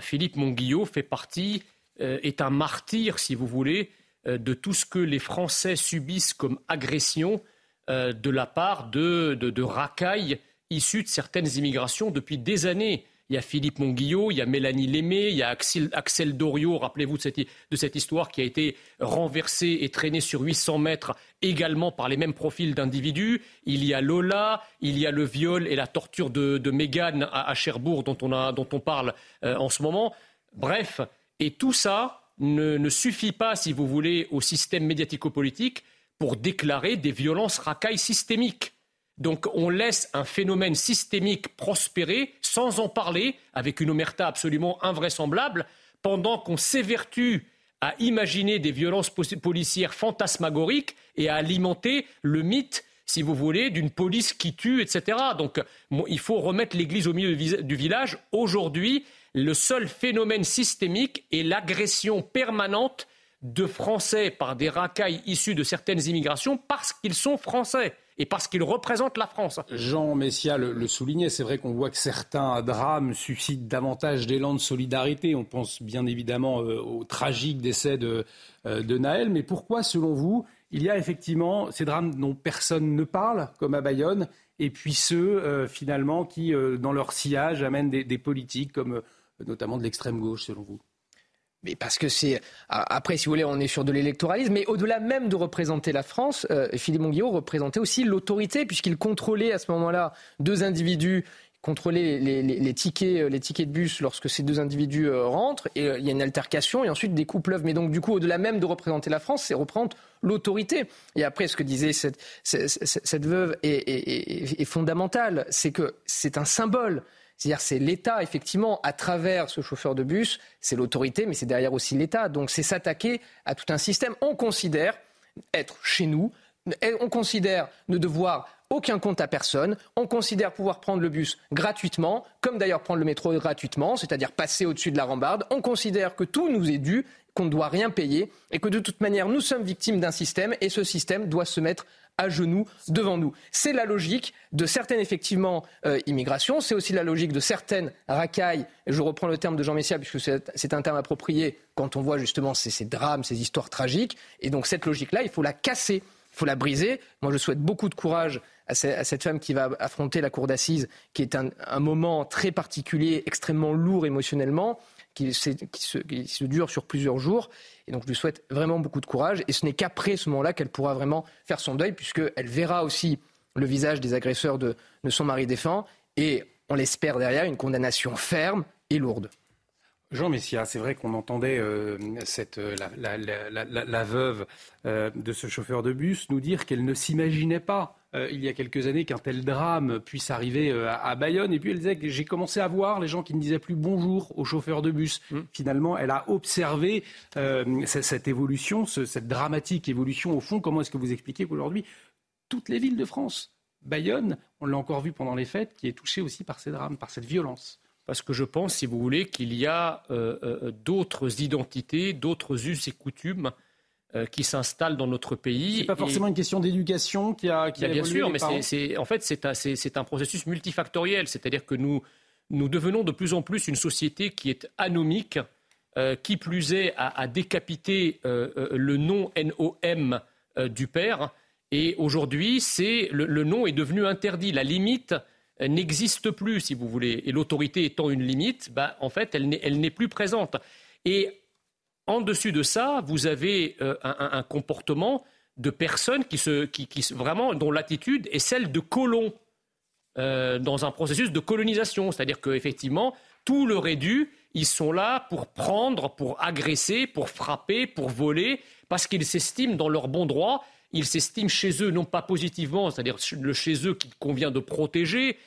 Philippe Monguillot fait partie, est un martyr, si vous voulez, euh, de tout ce que les Français subissent comme agression euh, de la part de, de, racailles issues de certaines immigrations depuis des années. Il y a Philippe Monguillot, il y a Mélanie Lémé, il y a Axel, Axel Doriot, rappelez-vous de cette, de cette, histoire qui a été renversée et traînée sur 800 mètres également par les mêmes profils d'individus. Il y a Lola, il y a le viol et la torture de, de Mégane à, Cherbourg dont on, a, dont on parle euh, en ce moment. Bref, et tout ça, ne, suffit pas, si vous voulez, au système médiatico-politique pour déclarer des violences racailles systémiques. Donc on laisse un phénomène systémique prospérer sans en parler, avec une omerta absolument invraisemblable, pendant qu'on s'évertue à imaginer des violences policières fantasmagoriques et à alimenter le mythe si vous voulez, d'une police qui tue, etc. Donc il faut remettre l'église au milieu du village. Aujourd'hui, le seul phénomène systémique est l'agression permanente de Français par des racailles issus de certaines immigrations parce qu'ils sont Français et parce qu'ils représentent la France.
Jean Messia le, soulignait, c'est vrai qu'on voit que certains drames suscitent davantage d'élan de solidarité. On pense bien évidemment euh, au tragique décès de, euh, de Naël, mais pourquoi, selon vous, il y a effectivement ces drames dont personne ne parle, comme à Bayonne, et puis ceux, euh, finalement, qui, dans leur sillage, amènent des politiques comme notamment de l'extrême gauche, selon vous?
Mais parce que c'est après, si vous voulez, on est sur de l'électoralisme, mais au-delà même de représenter la France, euh, Philippe Monguillot représentait aussi l'autorité puisqu'il contrôlait à ce moment-là deux individus contrôler les, tickets, euh, les tickets de bus lorsque ces deux individus euh, rentrent, et il y a une altercation, et ensuite des coups pleuvent. Mais donc, du coup, au-delà même de représenter la France, c'est reprendre l'autorité. Et après, ce que disait cette, veuve est, est fondamental, c'est que c'est un symbole. C'est-à-dire c'est l'État, effectivement, à travers ce chauffeur de bus, c'est l'autorité, mais c'est derrière aussi l'État. Donc c'est s'attaquer à tout un système. On considère être chez nous, on considère ne devoir aucun compte à personne. On considère pouvoir prendre le bus gratuitement, comme d'ailleurs prendre le métro gratuitement, c'est-à-dire passer au-dessus de la rambarde. On considère que tout nous est dû, qu'on ne doit rien payer et que de toute manière nous sommes victimes d'un système et ce système doit se mettre à genoux devant nous. C'est la logique de certaines, effectivement, euh, immigrations. C'est aussi la logique de certaines racailles. je reprends le terme de Jean Messia, puisque c'est un terme approprié quand on voit justement ces, drames, ces histoires tragiques. Et donc, cette logique-là, il faut la casser. Il faut la briser. Moi, je souhaite beaucoup de courage à, cette femme qui va affronter la cour d'assises, qui est un, moment très particulier, extrêmement lourd émotionnellement, qui, se, dure sur plusieurs jours. Et donc je lui souhaite vraiment beaucoup de courage. Et ce n'est qu'après ce moment-là qu'elle pourra vraiment faire son deuil, puisqu'elle verra aussi le visage des agresseurs de, de son mari défunt. Et on l'espère derrière une condamnation ferme et lourde.
Jean Messia, c'est vrai qu'on entendait euh, cette, euh, la, veuve euh, de ce chauffeur de bus nous dire qu'elle ne s'imaginait pas il y a quelques années qu'un tel drame puisse arriver à, Bayonne. Et puis elle disait que j'ai commencé à voir les gens qui ne disaient plus bonjour aux chauffeurs de bus. Mmh. Finalement, elle a observé cette, évolution, cette dramatique évolution au fond. Comment est-ce que vous expliquez qu'aujourd'hui, toutes les villes de France, Bayonne, on l'a encore vu pendant les fêtes, qui est touchée aussi par ces drames, par cette violence?
Parce que je pense, si vous voulez, qu'il y a euh, euh, d'autres identités, d'autres us et coutumes euh, qui s'installent dans notre pays.
C'est pas forcément une question d'éducation qui a, qui a
bien sûr, mais c'est, en fait c'est un, un, processus multifactoriel, c'est-à-dire que nous, nous devenons de plus en plus une société qui est anomique, qui plus est à, décapiter le nom NOM du père. Et aujourd'hui, c'est le, le nom est devenu interdit. La limite n'existe plus, si vous voulez. Et l'autorité étant une limite, bah, en fait, elle n'est plus présente. Et en dessus de ça, vous avez euh, un, comportement de personnes qui, se, qui, vraiment, dont l'attitude est celle de colons euh, dans un processus de colonisation. C'est-à-dire qu'effectivement, tout leur est dû. Ils sont là pour prendre, pour agresser, pour frapper, pour voler, parce qu'ils s'estiment dans leur bon droit ils s'estiment chez eux, non pas positivement, c'est-à-dire le chez eux qu'il convient de protéger,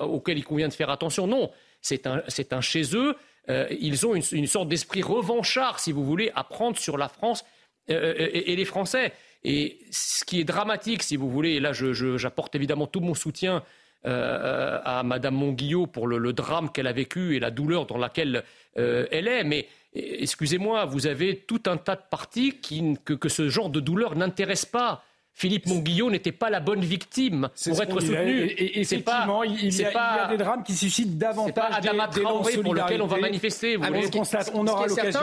auquel il convient de faire attention. Non, c'est un, chez eux. Euh, ils ont une, sorte d'esprit revanchard, si vous voulez, à prendre sur la France euh, euh, et, les Français. Et ce qui est dramatique, si vous voulez, et là j'apporte évidemment tout mon soutien à Madame Monguillot pour le, drame qu'elle a vécu et la douleur dans laquelle elle est, mais excusez-moi, vous avez tout un tas de partis que, ce genre de douleur n'intéresse pas. Philippe Monguillot n'était pas la bonne victime pour être soutenu.
Et, effectivement, il, y a, des drames qui suscitent davantage pas
Adama Traoré pour lequel on va manifester.
Vous on constate, on aura l'occasion.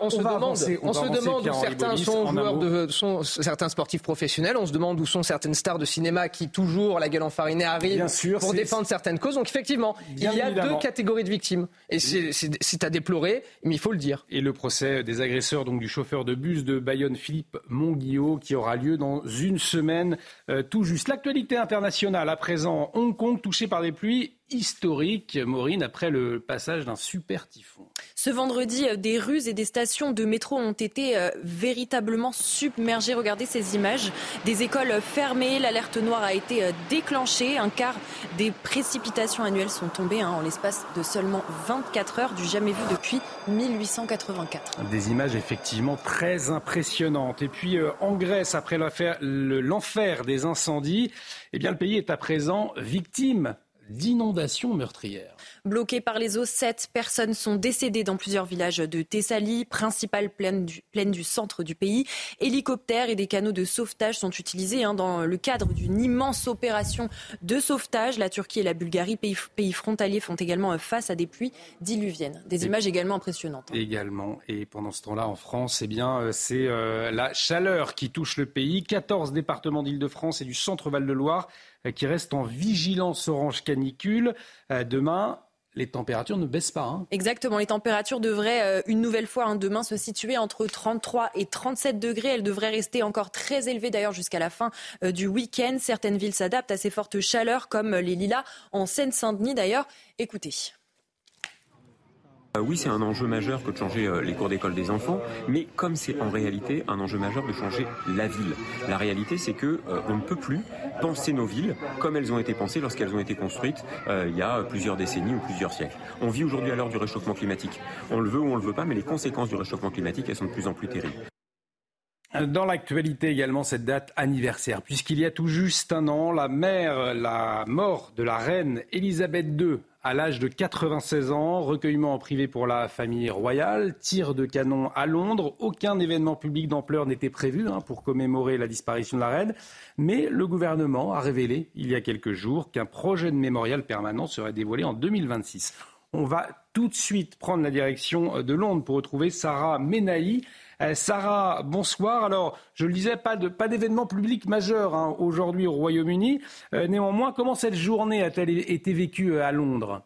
On, se demande, on se demande où certains sont joueurs de, sont certains sportifs professionnels. On se demande où sont certaines stars de cinéma qui toujours la gueule enfarinée arrivent pour défendre certaines causes. Donc effectivement, il y a deux catégories de victimes et c'est à déplorer, mais il faut le dire.
Et le procès des agresseurs donc du chauffeur de bus de Bayonne, Philippe Monguillot, qui aura lieu dans une semaine euh, tout juste. L'actualité internationale à présent, Hong Kong touché par des pluies historiques, Maureen, après le passage d'un super typhon.
Ce vendredi, euh, des rues et des stations de métro ont été euh, véritablement submergées. Regardez ces images. Des écoles fermées, l'alerte noire a été déclenchée. Un quart des précipitations annuelles sont tombées hein, en l'espace de seulement 24 heures, du jamais vu depuis 1884.
Des images effectivement très impressionnantes. Et puis en Grèce, après l'enfer des incendies, eh bien, le pays est à présent victime d'inondations meurtrières.
Bloquées par les eaux, sept personnes sont décédées dans plusieurs villages de Thessalie, principale plaine du, centre du pays. Hélicoptères et des canaux de sauvetage sont utilisés hein, dans le cadre d'une immense opération de sauvetage. La Turquie et la Bulgarie, pays, frontaliers, font également face à des pluies diluviennes. Des images également impressionnantes.
Hein. Également. Et pendant ce temps-là, en France, eh bien, euh, c'est euh, la chaleur qui touche le pays. 14 départements d'Île-de-France et du centre Val-de-Loire qui restent en vigilance orange canicule. Demain, les températures ne baissent pas. Hein.
Exactement, les températures devraient euh, une nouvelle fois hein, demain se situer entre 33 et 37 degrés. Elles devraient rester encore très élevées d'ailleurs jusqu'à la fin euh, du week-end. Certaines villes s'adaptent à ces fortes chaleurs comme les Lilas en Seine-Saint-Denis d'ailleurs. Écoutez.
Euh, oui, c'est un enjeu majeur que de changer euh, les cours d'école des enfants, mais comme c'est en réalité un enjeu majeur de changer la ville. La réalité, c'est que euh, on ne peut plus penser nos villes comme elles ont été pensées lorsqu'elles ont été construites il y a plusieurs décennies ou plusieurs siècles. On vit aujourd'hui à l'heure du réchauffement climatique. On le veut ou on le veut pas, mais les conséquences du réchauffement climatique, elles sont de plus en plus terribles.
Dans l'actualité également, cette date anniversaire, puisqu'il y a tout juste un an, la mère, la mort de la reine Elisabeth II à l'âge de 96 ans, recueillement en privé pour la famille royale, tir de canon à Londres. Aucun événement public d'ampleur n'était prévu hein, pour commémorer la disparition de la reine, mais le gouvernement a révélé il y a quelques jours qu'un projet de mémorial permanent serait dévoilé en 2026. On va tout de suite prendre la direction de Londres pour retrouver Sarah Menahi. Euh, Sarah, bonsoir. Alors, je le disais, pas, d'événement public majeur hein, aujourd'hui au Royaume-Uni. Euh, néanmoins, comment cette journée a-t-elle été vécue euh, à Londres?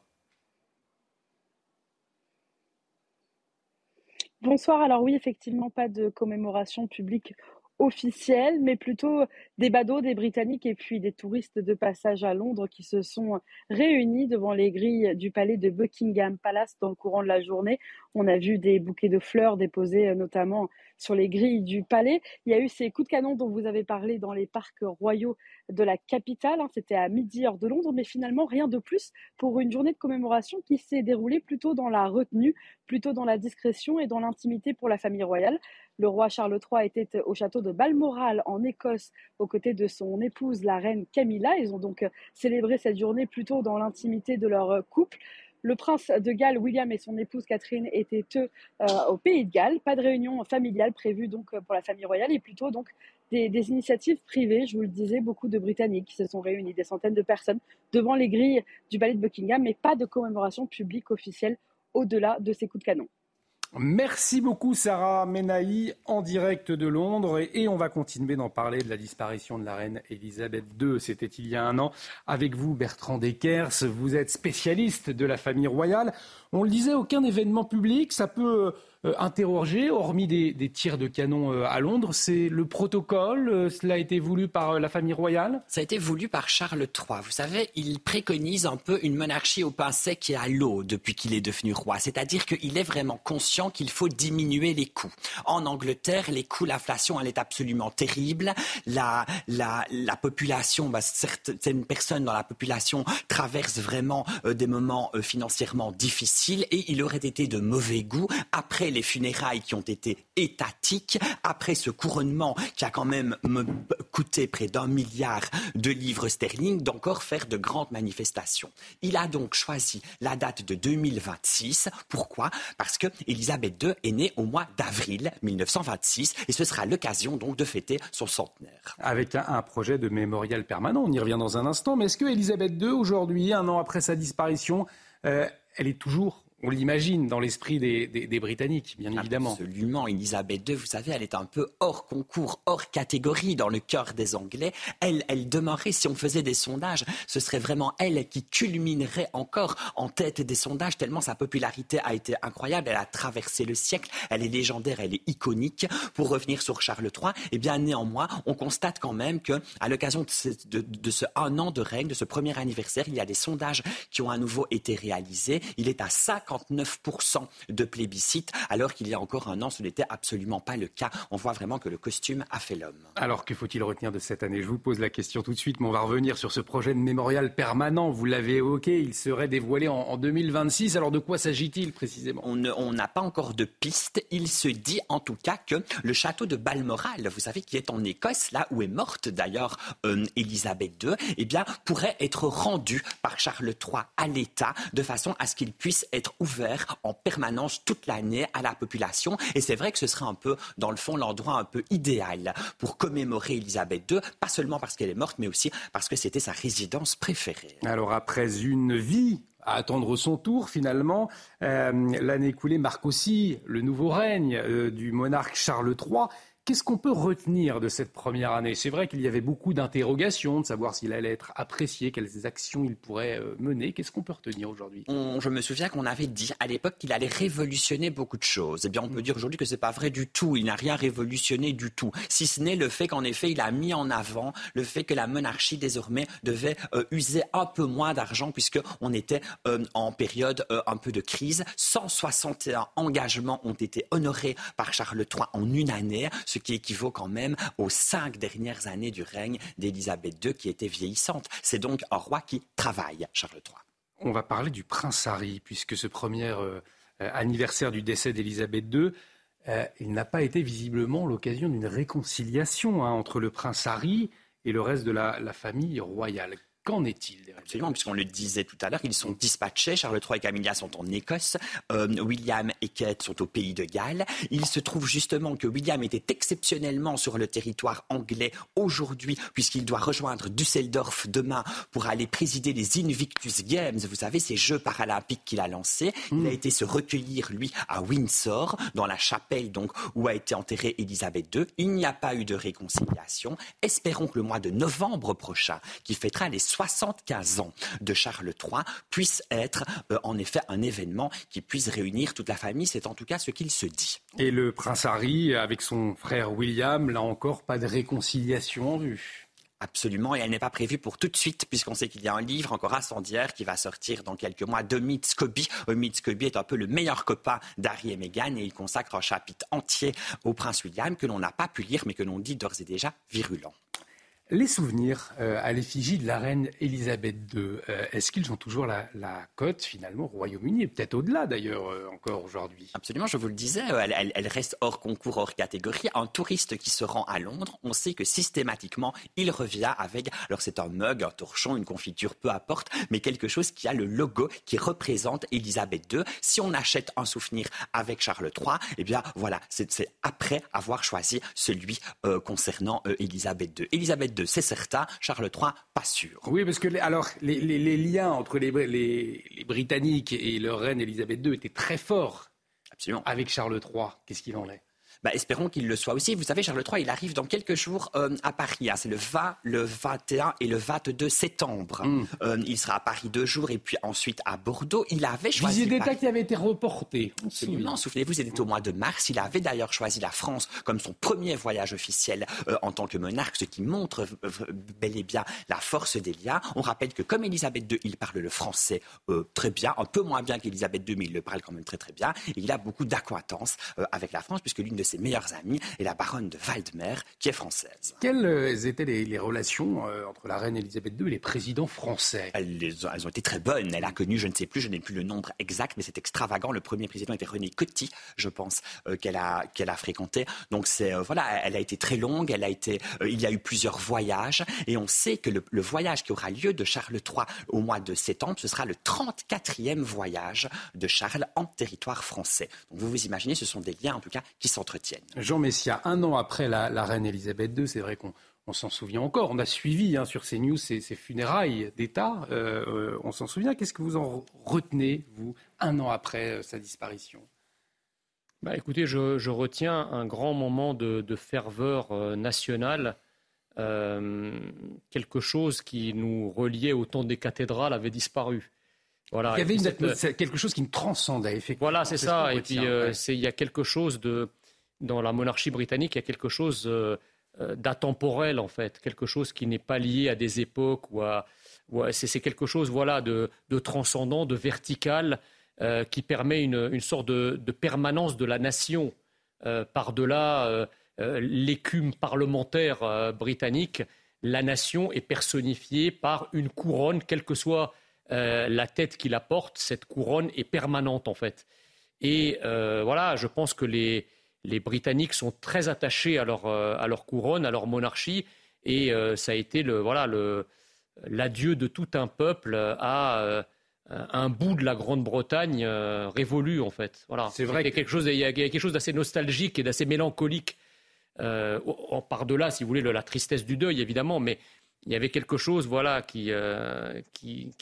Bonsoir. Alors oui, effectivement, pas de commémoration publique officiels, mais plutôt des badauds, des Britanniques et puis des touristes de passage à Londres qui se sont réunis devant les grilles du palais de Buckingham Palace dans le courant de la journée. On a vu des bouquets de fleurs déposés euh, notamment sur les grilles du palais. Il y a eu ces coups de canon dont vous avez parlé dans les parcs royaux de la capitale. Hein. C'était à midi heure de Londres, mais finalement rien de plus pour une journée de commémoration qui s'est déroulée plutôt dans la retenue, plutôt dans la discrétion et dans l'intimité pour la famille royale. Le roi Charles III était au château de Balmoral en Écosse aux côtés de son épouse, la reine Camilla. Ils ont donc célébré cette journée plutôt dans l'intimité de leur couple. Le prince de Galles, William, et son épouse Catherine étaient eux euh, au pays de Galles. Pas de réunion familiale prévue donc pour la famille royale et plutôt donc des, initiatives privées. Je vous le disais, beaucoup de Britanniques se sont réunis, des centaines de personnes devant les grilles du palais de Buckingham, mais pas de commémoration publique officielle au-delà de ces coups de canon.
Merci beaucoup Sarah Menaï en direct de Londres et on va continuer d'en parler de la disparition de la reine Elisabeth II. C'était il y a un an. Avec vous Bertrand Deckers, vous êtes spécialiste de la famille royale. On le disait, aucun événement public, ça peut interrogé, hormis des, tirs de canon euh, à Londres. C'est le protocole, euh, cela a été voulu par la famille royale?
Ça a été voulu par Charles III. Vous savez, il préconise un peu une monarchie au pain sec et à l'eau depuis qu'il est devenu roi. C'est-à-dire qu'il est vraiment conscient qu'il faut diminuer les coûts. En Angleterre, les coûts, l'inflation, elle est absolument terrible. La, la, la population, bah, certaines personnes dans la population traversent vraiment des moments financièrement difficiles et il aurait été de mauvais goût après les funérailles qui ont été étatiques, après ce couronnement qui a quand même coûté près d'un milliard de livres sterling, d'encore faire de grandes manifestations. Il a donc choisi la date de 2026. Pourquoi? Parce que Elisabeth II est née au mois d'avril 1926 et ce sera l'occasion donc de fêter son centenaire.
Avec un, projet de mémorial permanent, on y revient dans un instant, mais est-ce que Elisabeth II, aujourd'hui, un an après sa disparition, euh, elle est toujours on l'imagine dans l'esprit des, Britanniques, bien évidemment.
Absolument. Elisabeth II, vous savez, elle est un peu hors concours, hors catégorie dans le cœur des Anglais. Elle, elle demeurait, si on faisait des sondages, ce serait vraiment elle qui culminerait encore en tête des sondages, tellement sa popularité a été incroyable. Elle a traversé le siècle. Elle est légendaire, elle est iconique. Pour revenir sur Charles III, eh bien, néanmoins, on constate quand même que, à l'occasion de, ce, de ce un an de règne, de ce premier anniversaire, il y a des sondages qui ont à nouveau été réalisés. Il est à 50 59% de plébiscite, alors qu'il y a encore un an, ce n'était absolument pas le cas. On voit vraiment que le costume a fait l'homme.
Alors, que faut-il retenir de cette année? Je vous pose la question tout de suite, mais on va revenir sur ce projet de mémorial permanent. Vous l'avez évoqué, il serait dévoilé en, 2026. Alors, de quoi s'agit-il précisément?
On n'a pas encore de piste. Il se dit en tout cas que le château de Balmoral, vous savez, qui est en Écosse, là où est morte d'ailleurs euh, Élisabeth II, eh bien, pourrait être rendu par Charles III à l'État de façon à ce qu'il puisse être ouvert en permanence toute l'année à la population. Et c'est vrai que ce serait un peu, dans le fond, l'endroit un peu idéal pour commémorer Elisabeth II, pas seulement parce qu'elle est morte, mais aussi parce que c'était sa résidence préférée.
Alors après une vie à attendre son tour finalement. Euh, l'année écoulée marque aussi le nouveau règne euh, du monarque Charles III. Qu'est-ce qu'on peut retenir de cette première année? C'est vrai qu'il y avait beaucoup d'interrogations, de savoir s'il allait être apprécié, quelles actions il pourrait euh, mener. Qu'est-ce qu'on peut retenir aujourd'hui?
Je me souviens qu'on avait dit à l'époque qu'il allait révolutionner beaucoup de choses. Eh bien, on peut dire aujourd'hui que ce n'est pas vrai du tout. Il n'a rien révolutionné du tout, si ce n'est le fait qu'en effet, il a mis en avant le fait que la monarchie désormais devait euh, user un peu moins d'argent puisqu'on était euh, en période un peu de crise. 161 engagements ont été honorés par Charles III en une année ce qui équivaut quand même aux cinq dernières années du règne d'Élisabeth II qui était vieillissante. C'est donc un roi qui travaille, Charles III.
On va parler du prince Harry, puisque ce premier euh, anniversaire du décès d'Élisabeth II, euh, il n'a pas été visiblement l'occasion d'une réconciliation hein, entre le prince Harry et le reste de la famille royale. Qu'en est-il
Absolument, puisqu'on le disait tout à l'heure, ils sont dispatchés. Charles III et Camilla sont en Écosse. Euh, William et Kate sont au pays de Galles. Il se trouve justement que William était exceptionnellement sur le territoire anglais aujourd'hui, puisqu'il doit rejoindre Düsseldorf demain pour aller présider les Invictus Games. Vous savez, ces Jeux paralympiques qu'il a lancés. Il a hmm. été se recueillir, lui, à Windsor, dans la chapelle donc où a été enterrée Elisabeth II. Il n'y a pas eu de réconciliation. Espérons que le mois de novembre prochain, qui fêtera les 75 ans de Charles III puisse être euh, en effet un événement qui puisse réunir toute la famille. C'est en tout cas ce qu'il se dit.
Et le prince Harry, avec son frère William, là encore, pas de réconciliation en vue.
Absolument, et elle n'est pas prévue pour tout de suite, puisqu'on sait qu'il y a un livre encore incendiaire qui va sortir dans quelques mois de Meet Scobie. Meet Scobie est un peu le meilleur copain d'Harry et Meghan, et il consacre un chapitre entier au prince William que l'on n'a pas pu lire, mais que l'on dit d'ores et déjà virulent.
Les souvenirs euh, à l'effigie de la reine Elisabeth II, euh, est-ce qu'ils ont toujours la, cote finalement au Royaume-Uni et peut-être au-delà d'ailleurs euh, encore aujourd'hui?
Absolument, je vous le disais, elle, reste hors concours, hors catégorie. Un touriste qui se rend à Londres, on sait que systématiquement, il revient avec, alors c'est un mug, un torchon, une confiture, peu importe, mais quelque chose qui a le logo qui représente Elisabeth II. Si on achète un souvenir avec Charles III, eh bien voilà, c'est après avoir choisi celui concernant Elisabeth II. Elisabeth c'est certain. Charles III, pas sûr.
Oui, parce que les, alors les, liens entre les, les, Britanniques et leur reine Elisabeth II étaient très forts.
Absolument.
Avec Charles III, qu'est-ce qu'il en est?
Bah, espérons qu'il le soit aussi. Vous savez, Charles III, il arrive dans quelques jours euh, à Paris. Hein. C'est le 20, le 21 et le 22 septembre. Hmm. Euh, il sera à Paris deux jours et puis ensuite à Bordeaux. Il avait choisi.
Visite d'État qui avait été reporté.
Non, souvenez-vous, c'était au mois de mars. Il avait d'ailleurs choisi la France comme son premier voyage officiel euh, en tant que monarque, ce qui montre bel et bien la force des liens. On rappelle que comme Elisabeth II, il parle le français très bien, un peu moins bien qu'Elisabeth II, mais il le parle quand même très très bien. Et il a beaucoup d'acquaintance avec la France, puisque l'une de ses ses meilleures amies et la baronne de Waldmer, qui est française.
Quelles euh, étaient les, relations euh, entre la reine Elisabeth II et les présidents français?
Elles, elles, ont été très bonnes. Elle a connu, je ne sais plus, je n'ai plus le nombre exact, mais c'est extravagant. Le premier président était René Coty, je pense, euh, qu'elle a, qu'elle a fréquenté. Donc c'est voilà, elle a été très longue. Elle a été, il y a eu plusieurs voyages et on sait que le, voyage qui aura lieu de Charles III au mois de septembre, ce sera le 34e voyage de Charles en territoire français. Donc vous vous imaginez, ce sont des liens en tout cas qui
Jean Messia, un an après la, reine Elisabeth II, c'est vrai qu'on s'en souvient encore. On a suivi hein, sur ces news ces, funérailles d'État. Euh, euh, on s'en souvient. Qu'est-ce que vous en retenez, vous, un an après euh, sa disparition?
Bah, Écoutez, je, retiens un grand moment de, ferveur nationale. quelque chose qui nous reliait au temps des cathédrales avait disparu.
Voilà, il y avait quelque chose qui nous transcendait, effectivement.
Voilà, c'est ça. Et puis, il y a quelque chose de, dans la monarchie britannique, il y a quelque chose euh, euh, d'atemporel, en fait, quelque chose qui n'est pas lié à des époques ou c'est quelque chose voilà, de, transcendant, de vertical, euh, qui permet une, sorte de, permanence de la nation par-delà l'écume parlementaire britannique. La nation est personnifiée par une couronne, quelle que soit la tête qui la porte, cette couronne est permanente en fait. Et voilà, je pense que les, les Britanniques sont très attachés à leur, euh, à leur couronne, à leur monarchie, et euh, ça a été le, voilà, le, l'adieu de tout un peuple à euh, un bout de la Grande-Bretagne révolu, en fait. Voilà. C'est vrai. Il y, a quelque chose, il y a quelque chose d'assez nostalgique et d'assez mélancolique. par-delà, si vous voulez, la tristesse du deuil, évidemment, mais il y avait quelque chose voilà, qui, euh,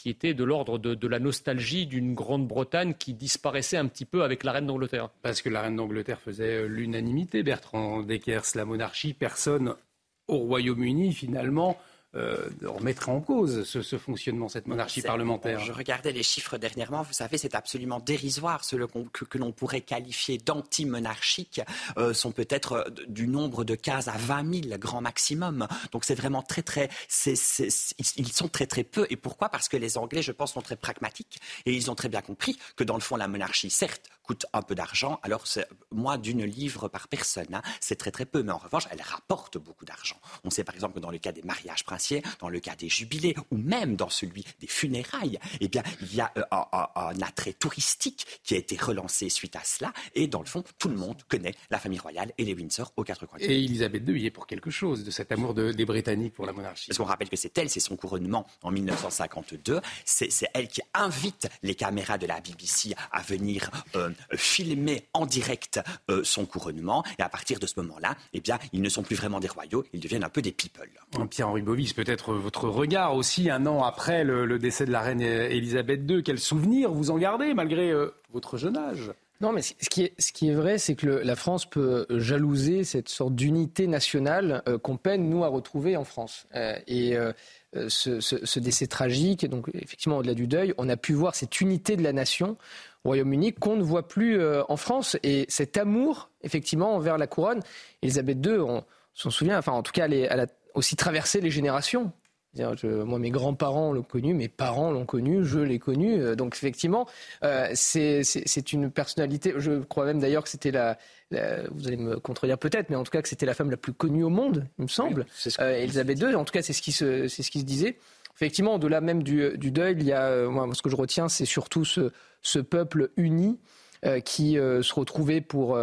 était de l'ordre de, la nostalgie d'une Grande-Bretagne qui disparaissait un petit peu avec la reine d'Angleterre.
Parce que la reine d'Angleterre faisait l'unanimité, Bertrand Deckers, la monarchie, personne au Royaume-Uni finalement euh, remettrait en cause ce, fonctionnement, cette monarchie parlementaire.
je regardais les chiffres dernièrement, vous savez, c'est absolument dérisoire. Ceux que, l'on pourrait qualifier d'anti-monarchiques euh, sont peut-être euh, du nombre de cases à 20 000 grand maximum. Donc c'est vraiment très, très. ils sont très, très peu. Et pourquoi? Parce que les Anglais, je pense, sont très pragmatiques et ils ont très bien compris que dans le fond, la monarchie, certes, coûte un peu d'argent. Alors, c'est moins d'une livre par personne, hein. c'est très très peu. Mais en revanche, elle rapporte beaucoup d'argent. On sait par exemple que dans le cas des mariages princiers, dans le cas des jubilés, ou même dans celui des funérailles, eh bien, il y a euh, un, attrait touristique qui a été relancé suite à cela. Et dans le fond, tout le monde connaît la famille royale et les Windsor aux quatre coins.
Et Elisabeth II y est pour quelque chose de cet amour des Britanniques pour la monarchie.
Parce qu'on rappelle que c'est elle, c'est son couronnement en 1952. C'est elle qui invite les caméras de la BBC à venir euh, filmer en direct euh, son couronnement. Et à partir de ce moment-là, eh bien, ils ne sont plus vraiment des royaux, ils deviennent un peu des people.
Pierre-Henri Bovis, peut-être votre regard aussi, un an après le, décès de la reine Elisabeth II. Quel souvenir vous en gardez malgré euh, votre jeune âge?
Non, mais ce qui est, ce qui est vrai, c'est que le, la France peut jalouser cette sorte d'unité nationale euh, qu'on peine, nous, à retrouver en France. Euh, et euh, ce, ce, ce, décès tragique, donc effectivement, au-delà du deuil, on a pu voir cette unité de la nation Royaume-Uni qu'on ne voit plus en France. Et cet amour, effectivement, envers la couronne, Elisabeth II, on s'en souvient, enfin, en tout cas, elle, a aussi traversé les générations. Je, moi, mes grands-parents l'ont connu, mes parents l'ont connu, je l'ai connu. Euh, donc, effectivement, euh, c'est une personnalité. Je crois même d'ailleurs que c'était la, la, Vous allez me contredire peut-être, mais en tout cas que c'était la femme la plus connue au monde, il me semble. Oui, euh, Elisabeth II. En tout cas, c'est ce qui se, c'est ce qui se disait. Effectivement, au-delà même du, du, deuil, il y a, euh, moi, ce que je retiens, c'est surtout ce, ce, peuple uni. Euh, qui euh, se retrouvait pour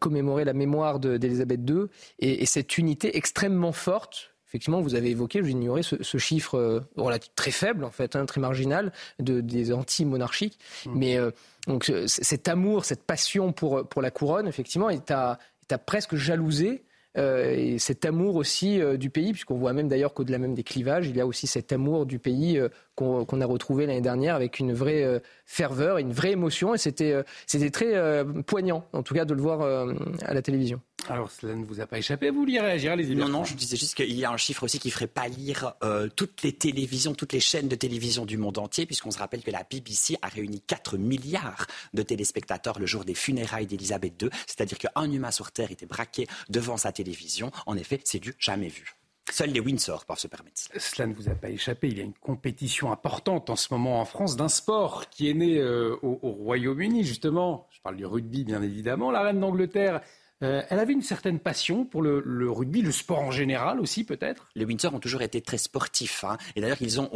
commémorer la mémoire d'Elisabeth II et, et, cette unité extrêmement forte effectivement, vous avez évoqué, j'ignorais ce, ce chiffre euh, très faible, en fait, hein, très marginal, de, des anti-monarchiques. Mmh. Mais euh, donc, cet amour, cette passion pour, pour la couronne, effectivement, est à, est à presque jalouser. Euh, et cet amour aussi euh, du pays, puisqu'on voit même d'ailleurs qu'au-delà même des clivages, il y a aussi cet amour du pays euh, qu'on qu a retrouvé l'année dernière avec une vraie ferveur, une vraie émotion, et c'était très poignant, en tout cas, de le voir à la télévision.
Alors, cela ne vous a pas échappé, vous vouliez réagir, allez-y.
Non, non, je disais juste qu'il y a un chiffre aussi qui ferait pâlir euh, toutes les télévisions, toutes les chaînes de télévision du monde entier, puisqu'on se rappelle que la BBC a réuni 4 milliards de téléspectateurs le jour des funérailles d'Elisabeth II, c'est-à-dire qu'un humain sur Terre était braqué devant sa télévision. En effet, c'est du jamais vu. Seuls les Windsor peuvent se permettre cela.
Cela ne vous a pas échappé. Il y a une compétition importante en ce moment en France d'un sport qui est né euh, au, au Royaume-Uni, justement. Je parle du rugby, bien évidemment. La reine d'Angleterre euh, elle avait une certaine passion pour le, rugby, le sport en général aussi peut-être?
Les Windsor ont toujours été très sportifs. Hein. Et d'ailleurs, ils ont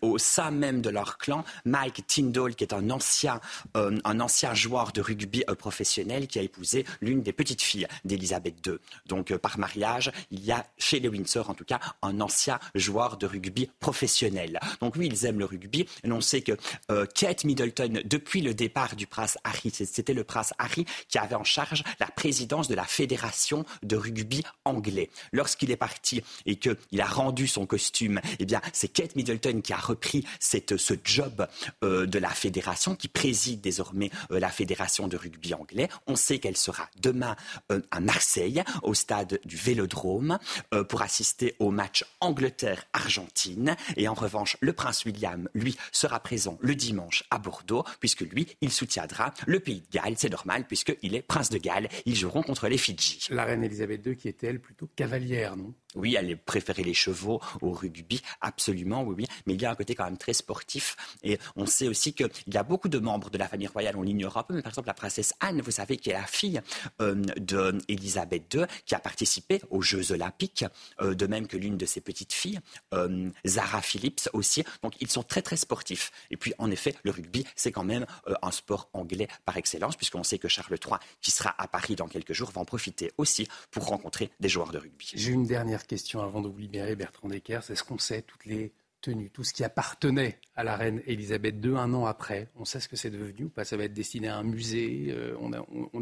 au, sein même de leur clan Mike Tyndall, qui est un ancien, euh, un ancien joueur de rugby euh, professionnel qui a épousé l'une des petites filles d'Elisabeth II. Donc par mariage, il y a chez les Windsor en tout cas un ancien joueur de rugby professionnel. Donc oui, ils aiment le rugby. Et on sait que Kate Middleton, depuis le départ du prince Harry, c'était le prince Harry qui avait en charge la présidence de la fédération de rugby anglais. Lorsqu'il est parti et qu'il a rendu son costume, eh bien, c'est Kate Middleton qui a repris cette, ce job euh, de la fédération, qui préside désormais euh, la fédération de rugby anglais. On sait qu'elle sera demain euh, à Marseille, au stade du Vélodrome, pour assister au match Angleterre-Argentine. Et en revanche, le prince William, lui, sera présent le dimanche à Bordeaux, puisque lui, il soutiendra le pays de Galles. C'est normal, puisqu'il est prince de Galles. Ils joueront contre les Fidji.
La reine Elisabeth II qui était, elle, plutôt cavalière, non?
Oui, elle préférait les chevaux au rugby, absolument, oui, oui. Mais il y a un côté quand même très sportif. Et on sait aussi qu'il y a beaucoup de membres de la famille royale, on l'ignore un peu, mais par exemple la princesse Anne, vous savez, qui est la fille euh, d'Elisabeth II, qui a participé aux Jeux olympiques, euh, de même que l'une de ses petites filles, euh, Zara Phillips aussi. Donc ils sont très très sportifs. Et puis en effet, le rugby, c'est quand même euh, un sport anglais par excellence, puisqu'on sait que Charles III, qui sera à Paris dans quelques jours, va en profiter aussi pour rencontrer des joueurs de rugby.
J'ai une dernière question avant de vous libérer, Bertrand Deckers. Est-ce qu'on sait toutes les tenues, tout ce qui appartenait à la reine Elisabeth II un an après. On sait ce que c'est devenu ou pas? Ça va être destiné à un musée euh, on,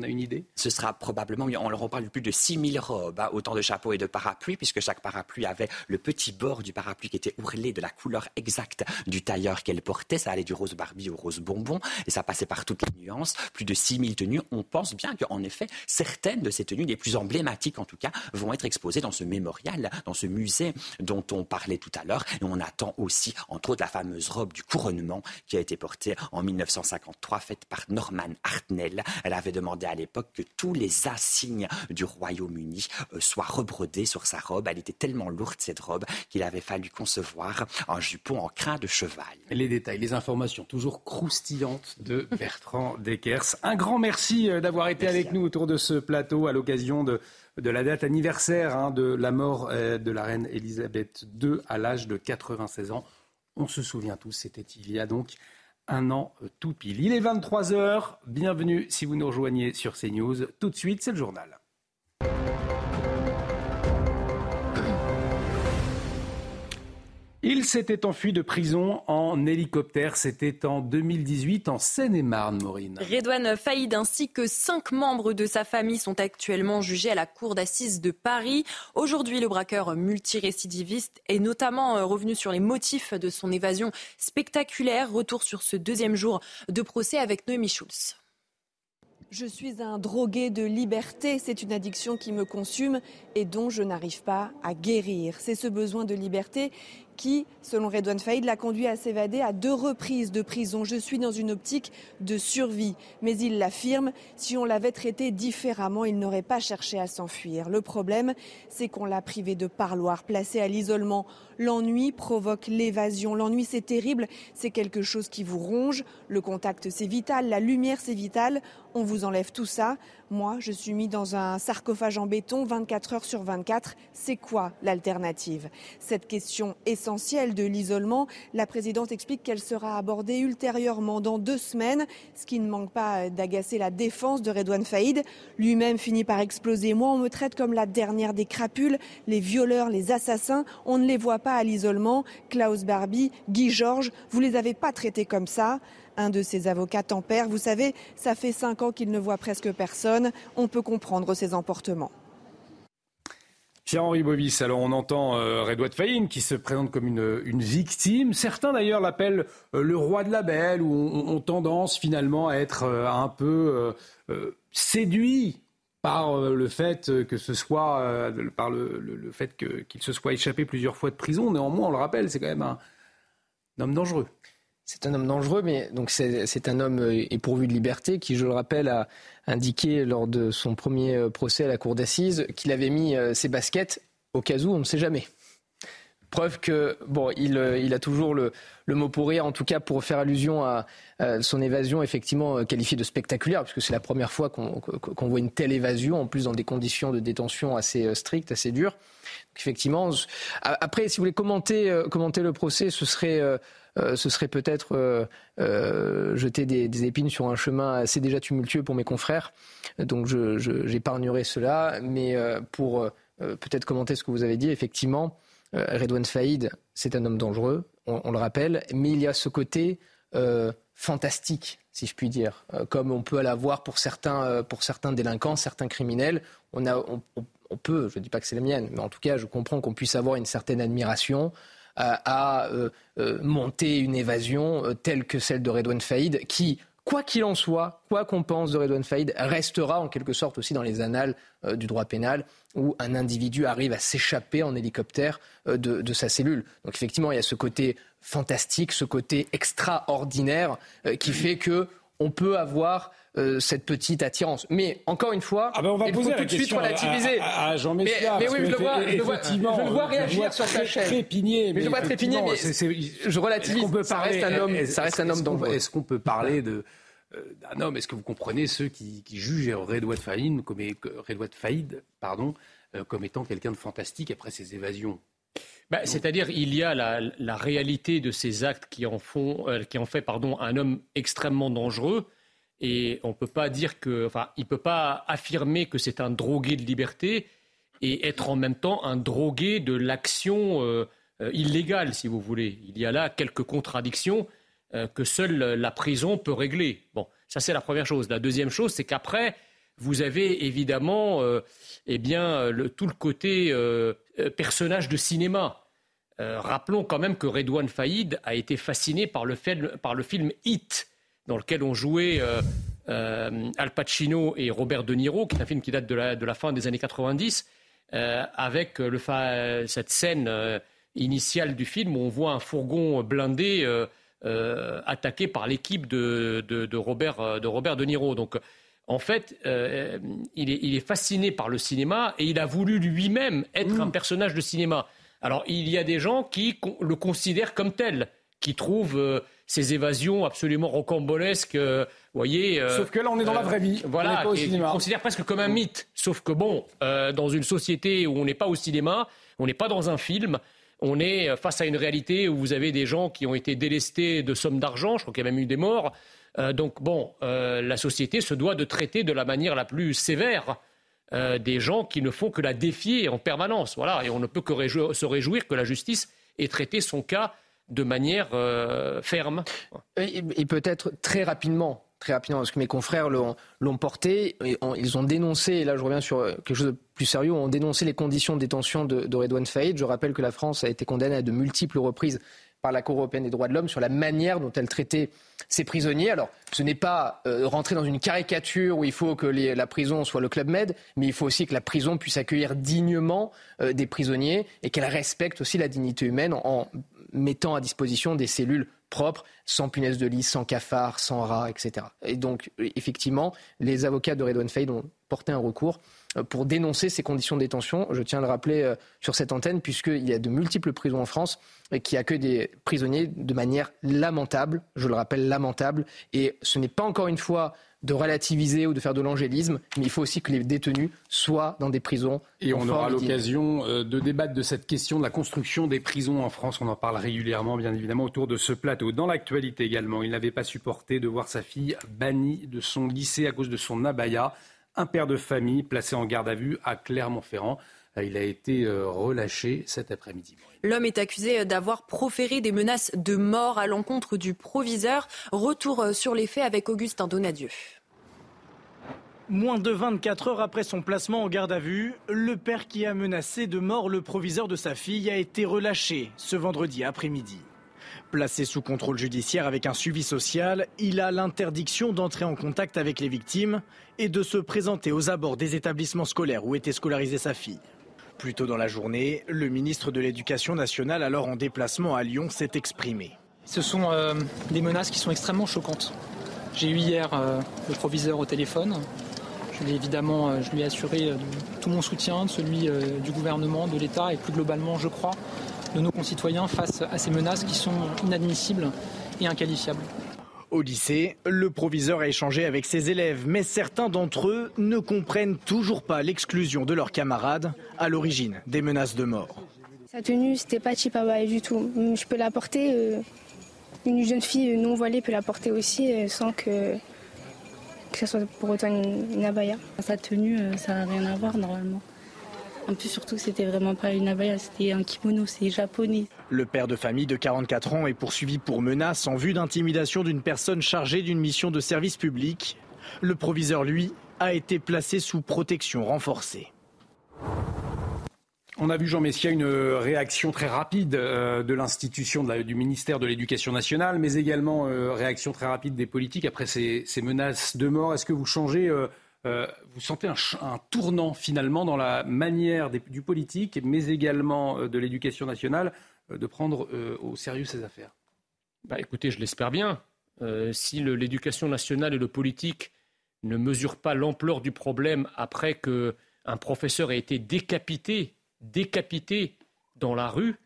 a, une idée?
Ce sera probablement, on leur reparle de plus de 6000 robes, hein, autant de chapeaux et de parapluies, puisque chaque parapluie avait le petit bord du parapluie qui était ourlé de la couleur exacte du tailleur qu'elle portait. Ça allait du rose Barbie au rose bonbon et ça passait par toutes les nuances. Plus de 6000 tenues. On pense bien qu'en effet, certaines de ces tenues, les plus emblématiques en tout cas, vont être exposées dans ce mémorial, dans ce musée dont on parlait tout à l'heure. Et on attend aussi, entre autres, la fameuse robe du couronnement qui a été portée en 1953, faite par Norman Hartnell. Elle avait demandé à l'époque que tous les insignes du Royaume-Uni euh, soient rebrodés sur sa robe. Elle était tellement lourde, cette robe, qu'il avait fallu concevoir un jupon en crin de cheval.
Les détails, les informations toujours croustillantes de Bertrand Deckers. Un grand merci euh, d'avoir été merci avec nous autour de ce plateau à l'occasion de de la date anniversaire hein, de la mort euh, de la reine Elisabeth II à l'âge de 96 ans. On se souvient tous, c'était il y a donc un an tout pile. Il est 23 heures. Bienvenue si vous nous rejoignez sur CNews. Tout de suite, c'est le journal. Il s'était enfui de prison en hélicoptère. C'était en 2018 en Seine-et-Marne, Maureen.
Redouane Faïd ainsi que cinq membres de sa famille sont actuellement jugés à la cour d'assises de Paris. Aujourd'hui, le braqueur multirécidiviste est notamment revenu sur les motifs de son évasion spectaculaire. Retour sur ce deuxième jour de procès avec Noémie Schulz.
Je suis un drogué de liberté, c'est une addiction qui me consume et dont je n'arrive pas à guérir. C'est ce besoin de liberté qui, selon Redouane Faïd, l'a conduit à s'évader à deux reprises de prison. Je suis dans une optique de survie. Mais il l'affirme, si on l'avait traité différemment, il n'aurait pas cherché à s'enfuir. Le problème, c'est qu'on l'a privé de parloir, placé à l'isolement. L'ennui provoque l'évasion. L'ennui, c'est terrible, c'est quelque chose qui vous ronge. Le contact, c'est vital. La lumière, c'est vital. On vous enlève tout ça. Moi, je suis mis dans un sarcophage en béton 24 heures sur 24. C'est quoi l'alternative? Cette question essentielle de l'isolement, la présidente explique qu'elle sera abordée ultérieurement dans deux semaines, ce qui ne manque pas d'agacer la défense de Redouane Faïd. Lui-même finit par exploser. Moi, on me traite comme la dernière des crapules, les violeurs, les assassins. On ne les voit pas à l'isolement. Klaus Barbie, Guy Georges, vous les avez pas traités comme ça. Un de ses avocats tempère. Vous savez, ça fait cinq ans qu'il ne voit presque personne. On peut comprendre ses emportements.
Pierre-Henri Bovis, alors on entend euh, Redouane Faïn qui se présente comme une, victime. Certains d'ailleurs l'appellent euh, le roi de la belle ou ont, tendance finalement à être euh, un peu euh, séduits par le fait que ce soit qu'il se soit échappé plusieurs fois de prison. Néanmoins, on le rappelle, c'est quand même un homme dangereux.
C'est un homme dangereux, mais donc c'est un homme euh, épourvu de liberté qui, je le rappelle, a indiqué lors de son premier euh, procès à la cour d'assises qu'il avait mis euh, ses baskets au cas où on ne sait jamais. Preuve que bon, il, a toujours le, mot pour rire, en tout cas pour faire allusion à, son évasion effectivement qualifiée de spectaculaire, puisque c'est la première fois qu'on voit une telle évasion, en plus dans des conditions de détention assez strictes, assez dures. Donc, effectivement, après, si vous voulez commenter le procès, ce serait euh, ce serait peut-être euh, euh, jeter des, épines sur un chemin assez déjà tumultueux pour mes confrères. Donc j'épargnerai cela. Mais pour peut-être commenter ce que vous avez dit, effectivement, Redouane Faïd, c'est un homme dangereux, on, le rappelle, mais il y a ce côté fantastique, si je puis dire, comme on peut l'avoir pour certains, pour certains délinquants, certains criminels. On, a, on peut, je ne dis pas que c'est la mienne, mais en tout cas, je comprends qu'on puisse avoir une certaine admiration à euh, euh, monter une évasion euh, telle que celle de Redouane Faïd, qui, quoi qu'il en soit, quoi qu'on pense de Redouane Faïd, restera en quelque sorte aussi dans les annales du droit pénal, où un individu arrive à s'échapper en hélicoptère de, de, sa cellule. Donc effectivement, il y a ce côté fantastique, ce côté extraordinaire qui fait que on peut avoir euh, cette petite attirance. Mais encore une fois,
ah ben on va
il
faut
tout de suite relativiser.
À, Jean Messia,
mais, mais oui, je le vois, je le vois, je le vois réagir sur sa chaîne.
Trépigner,
mais, je le vois trépigner, mais je relativise. Peut ça reste un homme, ça reste un homme dangereux.
Est-ce qu'on peut parler de euh, d'un homme? Est-ce que vous comprenez ceux qui, qui jugent Redouane Faïd comme Redouane Faïd, pardon, euh, comme étant quelqu'un de fantastique après ses évasions?
Bah, C'est-à-dire, il y a la, la, réalité de ces actes qui en font, qui en fait, pardon, un homme extrêmement dangereux. Et on peut pas dire que, enfin, il peut pas affirmer que c'est un drogué de liberté et être en même temps un drogué de l'action euh, euh, illégale, si vous voulez. Il y a là quelques contradictions euh, que seule la prison peut régler. Bon, ça c'est la première chose. La deuxième chose, c'est qu'après, vous avez évidemment, eh bien, tout le côté personnage de cinéma. rappelons quand même que Redouane Faïd a été fasciné par le, par le film Hit dans lequel ont joué euh, euh, Al Pacino et Robert De Niro, qui est un film qui date de la, de la fin des années 90, euh, avec le cette scène initiale du film où on voit un fourgon blindé attaqué par l'équipe de, de, Robert, de Robert De Niro. Donc, en fait, il, est, il, est, fasciné par le cinéma et il a voulu lui-même être mmh. un personnage de cinéma. Alors, il y a des gens qui le considèrent comme tel, qui trouvent ces évasions absolument rocambolesques. Euh, voyez.
Euh, Sauf que là, on est dans la vraie vie.
Voilà, on est considère presque comme un mythe. Sauf que bon, euh, dans une société où on n'est pas au cinéma, on n'est pas dans un film. On est face à une réalité où vous avez des gens qui ont été délestés de sommes d'argent. Je crois qu'il y a même eu des morts. donc bon, la société se doit de traiter de la manière la plus sévère des gens qui ne font que la défier en permanence. Voilà, et on ne peut que se réjouir que la justice ait traité son cas de manière euh, ferme.
Et, peut-être très rapidement, très rapidement, parce que mes confrères l'ont porté, ils ont dénoncé, et là je reviens sur quelque chose de plus sérieux, ont dénoncé les conditions de détention de, de Redouane Faïd. Je rappelle que la France a été condamnée à de multiples reprises par la Cour européenne des droits de l'homme sur la manière dont elle traitait ces prisonniers. Alors, ce n'est pas euh, rentrer dans une caricature où il faut que la prison soit le Club Med, mais il faut aussi que la prison puisse accueillir dignement euh, des prisonniers et qu'elle respecte aussi la dignité humaine en, mettant à disposition des cellules propres, sans punaise de lit, sans cafard, sans rats, etc. Et donc, effectivement, les avocats de Redouane Faïd ont porté un recours euh, pour dénoncer ces conditions de détention. Je tiens à le rappeler euh, sur cette antenne, puisqu'il y a de multiples prisons en France qui accueillent des prisonniers de manière lamentable, je le rappelle, lamentable. Et ce n'est pas encore une fois de relativiser ou de faire de l'angélisme, mais il faut aussi que les détenus soient dans des prisons.
Et on aura l'occasion euh, de débattre de cette question de la construction des prisons en France. On en parle régulièrement, bien évidemment, autour de ce plateau. Dans l'actualité également, il n'avait pas supporté de voir sa fille bannie de son lycée à cause de son abaya un père de famille placé en garde à vue à Clermont-Ferrand. Euh, il a été euh, relâché cet après-midi.
L'homme est accusé d'avoir proféré des menaces de mort à l'encontre du proviseur. Retour euh, sur les faits avec Augustin Donadieu.
Moins de 24 heures après son placement en garde à vue, le père qui a menacé de mort le proviseur de sa fille a été relâché ce vendredi après-midi. Placé sous contrôle judiciaire avec un suivi social, il a l'interdiction d'entrer en contact avec les victimes et de se présenter aux abords des établissements scolaires où était scolarisée sa fille. Plus tôt dans la journée, le ministre de l'Éducation nationale, alors en déplacement à Lyon, s'est exprimé.
Ce sont euh, des menaces qui sont extrêmement choquantes. J'ai eu hier euh, le proviseur au téléphone. Je évidemment, euh, je lui ai assuré tout mon soutien, celui du gouvernement, de l'État et plus globalement, je crois, de nos concitoyens face à ces menaces qui sont inadmissibles et inqualifiables.
Au lycée, le proviseur a échangé avec ses élèves, mais certains d'entre eux ne comprennent toujours pas l'exclusion de leurs camarades à l'origine des menaces de mort.
Sa tenue, c'était pas chipaba du tout. Je peux la porter, euh, une jeune fille non voilée peut la porter aussi euh, sans que, que ce soit pour autant une, une abaya.
Sa tenue, euh, ça n'a rien à voir normalement. En plus, surtout, c'était vraiment pas une abaya, c'était un kimono, c'est japonais.
Le père de famille de 44 ans est poursuivi pour menace en vue d'intimidation d'une personne chargée d'une mission de service public. Le proviseur, lui, a été placé sous protection renforcée.
On a vu, Jean Messia, une réaction très rapide euh, de l'institution du ministère de l'Éducation nationale, mais également euh, réaction très rapide des politiques après ces, menaces de mort. Est-ce que vous changez euh, vous sentez un, tournant finalement dans la manière du politique, mais également euh, de l'éducation nationale, euh, de prendre au sérieux ces affaires?
Bah, Écoutez, je l'espère bien. si l'éducation nationale et le politique ne mesurent pas l'ampleur du problème après qu'un professeur ait été décapité, décapité dans la rue,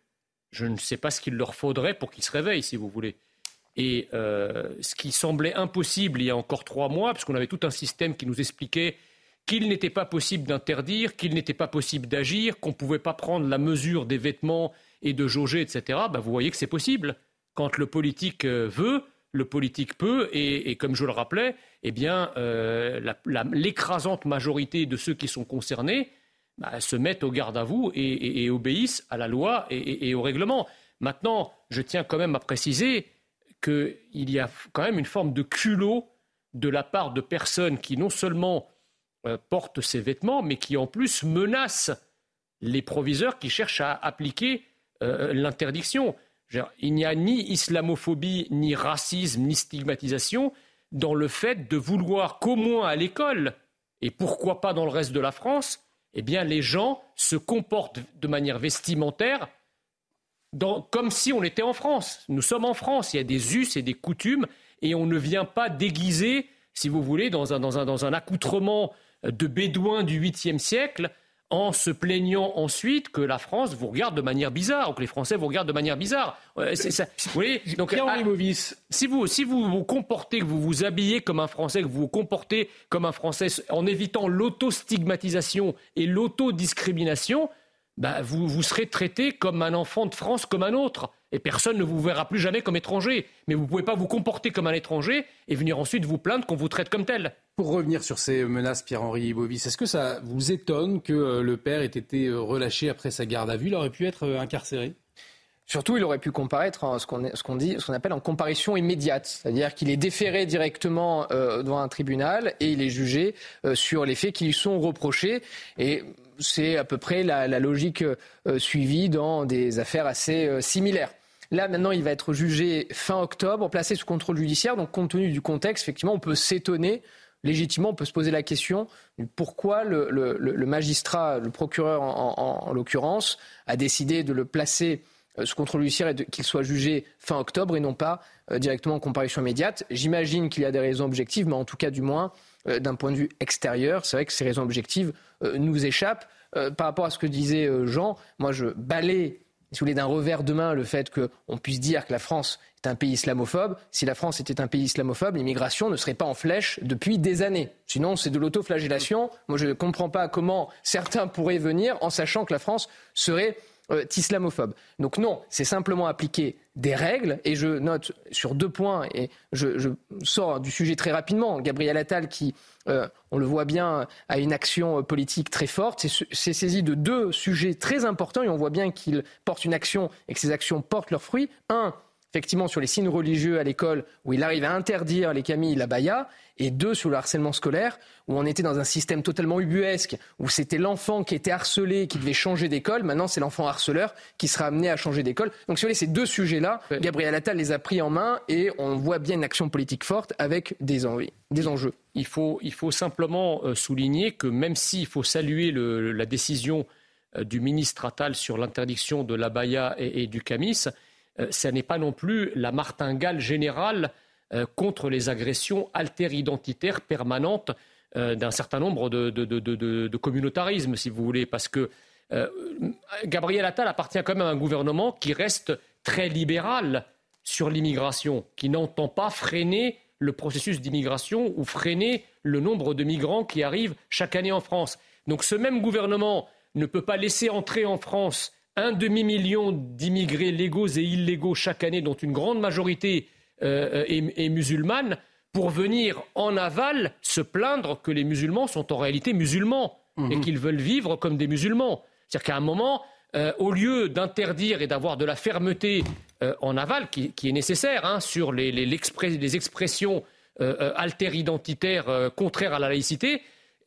je ne sais pas ce qu'il leur faudrait pour qu'ils se réveillent, si vous voulez. Et euh, ce qui semblait impossible il y a encore trois mois, parce qu'on avait tout un système qui nous expliquait qu'il n'était pas possible d'interdire, qu'il n'était pas possible d'agir, qu'on ne pouvait pas prendre la mesure des vêtements et de jauger, etc., bah, vous voyez que c'est possible. Quand le politique euh, veut, le politique peut, et, comme je le rappelais, eh bien, euh, l'écrasante majorité de ceux qui sont concernés bah, se mettent au garde à vous et, obéissent à la loi et, au règlement. Maintenant, je tiens quand même à préciser qu'il y a quand même une forme de culot de la part de personnes qui non seulement euh, portent ces vêtements, mais qui en plus menacent les proviseurs qui cherchent à appliquer euh, l'interdiction. Il n'y a ni islamophobie, ni racisme, ni stigmatisation dans le fait de vouloir qu'au moins à l'école, et pourquoi pas dans le reste de la France, eh bien les gens se comportent de manière vestimentaire comme si on était en France. Nous sommes en France, il y a des us et des coutumes, et on ne vient pas déguiser, si vous voulez, dans un, dans un, dans un accoutrement de bédouin du 8e siècle, en se plaignant ensuite que la France vous regarde de manière bizarre, ou que les Français vous regardent de manière bizarre. Ça, vous voyez
Donc, ah,
si vous, si vous vous comportez, que vous vous habillez comme un Français, que vous vous comportez comme un Français en évitant l'autostigmatisation et l'autodiscrimination, bah, vous, vous serez traité comme un enfant de France, comme un autre. Et personne ne vous verra plus jamais comme étranger. Mais vous ne pouvez pas vous comporter comme un étranger et venir ensuite vous plaindre qu'on vous traite comme tel.
Pour revenir sur ces menaces, Pierre-Henri Bovis, est-ce que ça vous étonne que euh, le père ait été euh, relâché après sa garde à vue? Il aurait pu être euh, incarcéré
Surtout, il aurait pu comparaître en ce qu'on dit, ce qu'on appelle en comparution immédiate, c'est-à-dire qu'il est déféré directement devant un tribunal et il est jugé sur les faits qui lui sont reprochés. Et c'est à peu près la, logique euh, suivie dans des affaires assez euh, similaires. Là, maintenant, il va être jugé fin octobre, placé sous contrôle judiciaire. Donc, compte tenu du contexte, effectivement, on peut s'étonner. Légitimement, on peut se poser la question pourquoi le, magistrat, le procureur en, l'occurrence, a décidé de le placer euh, sous contrôle judiciaire et qu'il soit jugé fin octobre et non pas euh, directement en comparution immédiate. J'imagine qu'il y a des raisons objectives, mais en tout cas, du moins, euh, d'un point de vue extérieur, c'est vrai que ces raisons objectives nous échappent. par rapport à ce que disait Jean, moi, je balais si vous voulez, d'un revers de main le fait qu'on puisse dire que la France est un pays islamophobe. Si la France était un pays islamophobe, l'immigration ne serait pas en flèche depuis des années. Sinon, c'est de l'autoflagellation. Moi, je ne comprends pas comment certains pourraient venir en sachant que la France serait euh, islamophobe. Donc non, c'est simplement appliquer des règles. Et je note sur deux points, et je, sors du sujet très rapidement, Gabriel Attal qui, euh, on le voit bien, a une action politique très forte, s'est saisi de deux sujets très importants et on voit bien qu'il porte une action et que ces actions portent leurs fruits. Un, effectivement sur les signes religieux à l'école, où il arrive à interdire les camilles, la baya, et deux, sur le harcèlement scolaire, où on était dans un système totalement ubuesque, où c'était l'enfant qui était harcelé, qui devait changer d'école. Maintenant, c'est l'enfant harceleur qui sera amené à changer d'école. Donc, si vous voulez, ces deux sujets-là, Gabriel Attal les a pris en main et on voit bien une action politique forte avec des, des enjeux.
Il faut, il faut simplement euh, souligner que même s'il faut saluer la décision euh, du ministre Attal sur l'interdiction de la baya et du camis, euh, ce n'est pas non plus la martingale générale euh, contre les agressions alter-identitaires permanentes euh, d'un certain nombre de, communautarismes, si vous voulez, parce que Gabriel Attal appartient quand même à un gouvernement qui reste très libéral sur l'immigration, qui n'entend pas freiner le processus d'immigration ou freiner le nombre de migrants qui arrivent chaque année en France. Donc ce même gouvernement ne peut pas laisser entrer en France un demi-million d'immigrés légaux et illégaux chaque année, dont une grande majorité euh, est, musulmane, pour venir en aval se plaindre que les musulmans sont en réalité musulmans et mhm. qu'ils veulent vivre comme des musulmans. C'est-à-dire qu'à un moment, euh, au lieu d'interdire et d'avoir de la fermeté euh, en aval, qui, est nécessaire hein, sur les, les expressions alter-identitaires contraires à la laïcité,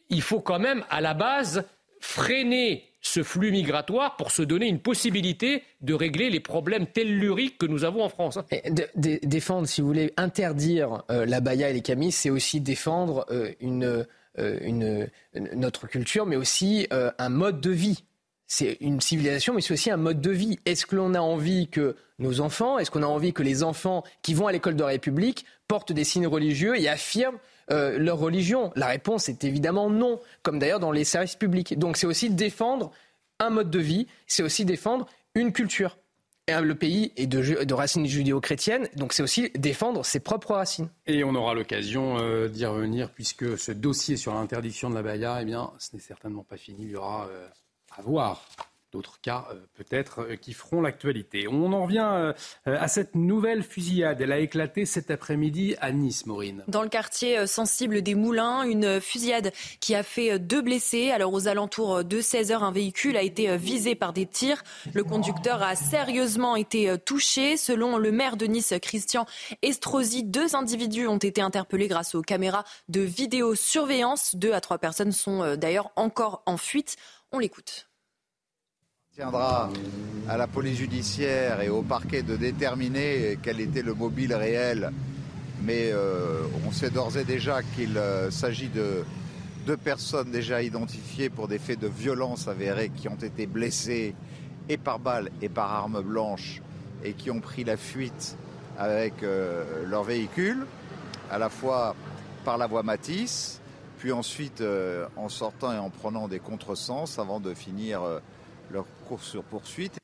il faut quand même, à la base, freiner ce flux migratoire pour se donner une possibilité de régler les problèmes telluriques que nous avons en France.
défendre, si vous voulez, interdire euh, la baya et les camis, c'est aussi défendre euh, euh, notre culture, mais aussi un mode de vie. C'est une civilisation, mais c'est aussi un mode de vie. Est-ce que l'on a envie que nos enfants, est-ce qu'on a envie que les enfants qui vont à l'école de la République portent des signes religieux et affirment euh, leur religion La réponse est évidemment non, comme d'ailleurs dans les services publics. Donc c'est aussi défendre un mode de vie, c'est aussi défendre une culture. Et le pays est de, racines judéo-chrétiennes, donc c'est aussi défendre ses propres racines.
Et on aura l'occasion euh, d'y revenir, puisque ce dossier sur l'interdiction de la baya, eh bien, ce n'est certainement pas fini. Il y aura euh, à voir d'autres cas euh, peut-être euh, qui feront l'actualité. On en revient euh, à cette nouvelle fusillade. Elle a éclaté cet après-midi à Nice, Maureen.
Dans le quartier sensible des Moulins, une fusillade qui a fait deux blessés. Alors aux alentours de 16 heures, un véhicule a été visé par des tirs. Le conducteur a sérieusement été touché. Selon le maire de Nice, Christian Estrosi, deux individus ont été interpellés grâce aux caméras de vidéosurveillance. Deux à trois personnes sont d'ailleurs encore en fuite. On l'écoute
tiendra à la police judiciaire et au parquet de déterminer quel était le mobile réel. Mais euh, on sait d'ores et déjà qu'il euh, s'agit de deux personnes déjà identifiées pour des faits de violence avérés qui ont été blessées et par balle et par arme blanche et qui ont pris la fuite avec euh, leur véhicule, à la fois par la voie Matisse, puis ensuite en sortant et en prenant des contresens avant de finir course sur poursuite.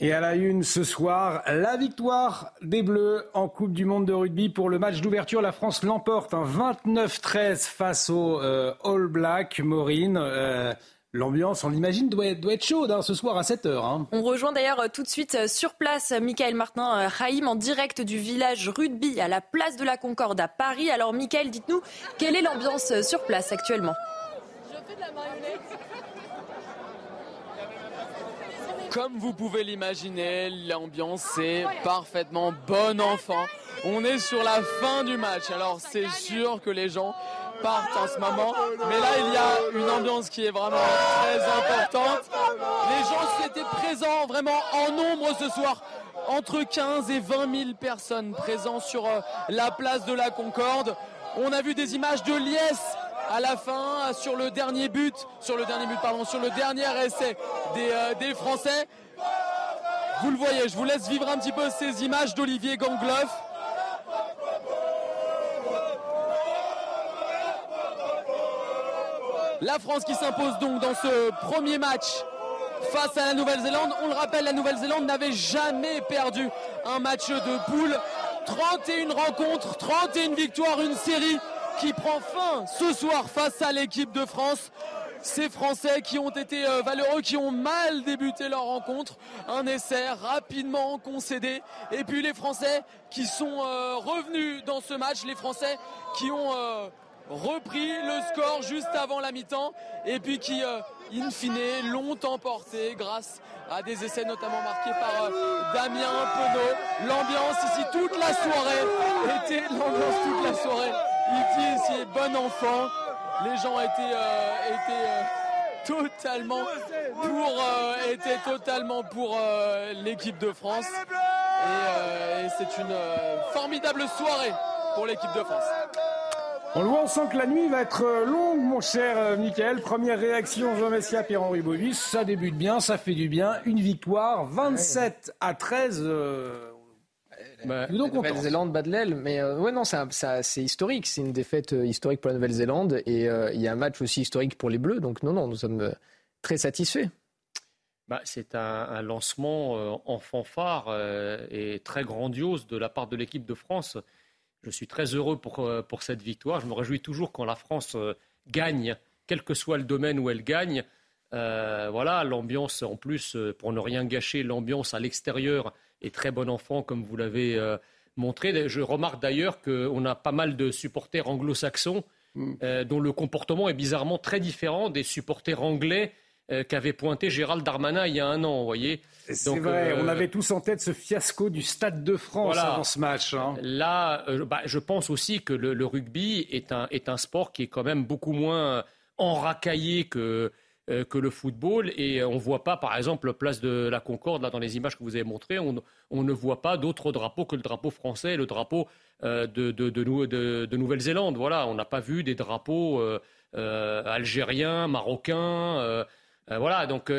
Et à la une ce soir, la victoire des Bleus en Coupe du Monde de rugby pour le match d'ouverture. La France l'emporte, un 29-13 face au euh, All Black. Maureen, euh, L'ambiance, on l'imagine, doit être, doit être chaude hein, ce soir à 7h. Hein.
On rejoint d'ailleurs euh, tout de suite sur place Michael Martin Raïm en direct du village rugby à la place de la Concorde à Paris. Alors Michael, dites-nous, quelle est l'ambiance sur place actuellement? Je fais de la marionnette.
Comme vous pouvez l'imaginer, l'ambiance est parfaitement bon enfant. On est sur la fin du match, alors c'est sûr que les gens partent en ce moment. Mais là, il y a une ambiance qui est vraiment très importante. Les gens étaient présents vraiment en nombre ce soir. Entre 15 et 20 000 personnes présentes sur euh, la place de la Concorde. On a vu des images de liesse à la fin sur le dernier but, sur le dernier but, pardon, sur le dernier essai des, euh, des Français. Vous le voyez, je vous laisse vivre un petit peu ces images d'Olivier Gangloff. La France qui s'impose donc dans ce premier match face à la Nouvelle-Zélande. On le rappelle, la Nouvelle-Zélande n'avait jamais perdu un match de poule. 31 rencontres, 31 victoires, une série qui prend fin ce soir face à l'équipe de France. Ces Français qui ont été euh, valeureux, qui ont mal débuté leur rencontre. Un essai rapidement concédé. Et puis les Français qui sont euh, revenus dans ce match. Les Français qui ont euh, repris le score juste avant la mi-temps. Et puis qui, in fine, l'ont emporté grâce à des essais notamment marqués par Damien Penaud. L'ambiance ici toute la soirée était l'ambiance toute la soirée. Ici, ici, bon enfant les gens étaient, euh, euh, totalement pour, euh, étaient totalement pour l'équipe de France. Et, c'est une formidable soirée pour l'équipe de France.
On le voit, on sent que la nuit va être longue, mon cher Michael. Première réaction, Jean Messia, Pierre-Henri Bovis. Ça débute bien, ça fait du bien. Une victoire, 27 à 13.
Bah, Nouvelle-Zélande bat de l'aile, mais euh, ouais non, c'est historique, c'est une défaite euh, historique pour la Nouvelle-Zélande et euh, il y a un match aussi historique pour les Bleus, donc non non, nous sommes très satisfaits.
Bah, c'est un, lancement en fanfare et très grandiose de la part de l'équipe de France. Je suis très heureux pour, pour cette victoire. Je me réjouis toujours quand la France gagne, quel que soit le domaine où elle gagne. voilà, l'ambiance en plus, pour ne rien gâcher, l'ambiance à l'extérieur et très bon enfant, comme vous l'avez euh, montré. Je remarque d'ailleurs qu'on a pas mal de supporters anglo-saxons mm. euh, dont le comportement est bizarrement très différent des supporters anglais euh, qu'avait pointé Gérald Darmanin il y a un an, vous voyez.
C'est vrai, on avait tous en tête ce fiasco du Stade de France avant ce match. Hein.
Là, bah, je pense aussi que le, rugby est un, est un sport qui est quand même beaucoup moins enracaillé que, que le football. Et on ne voit pas, par exemple, place de la Concorde, là, dans les images que vous avez montrées, on, ne voit pas d'autres drapeaux que le drapeau français, le drapeau euh, de, de, Nouvelle-Zélande. Voilà, on n'a pas vu des drapeaux euh, algériens, marocains. voilà, donc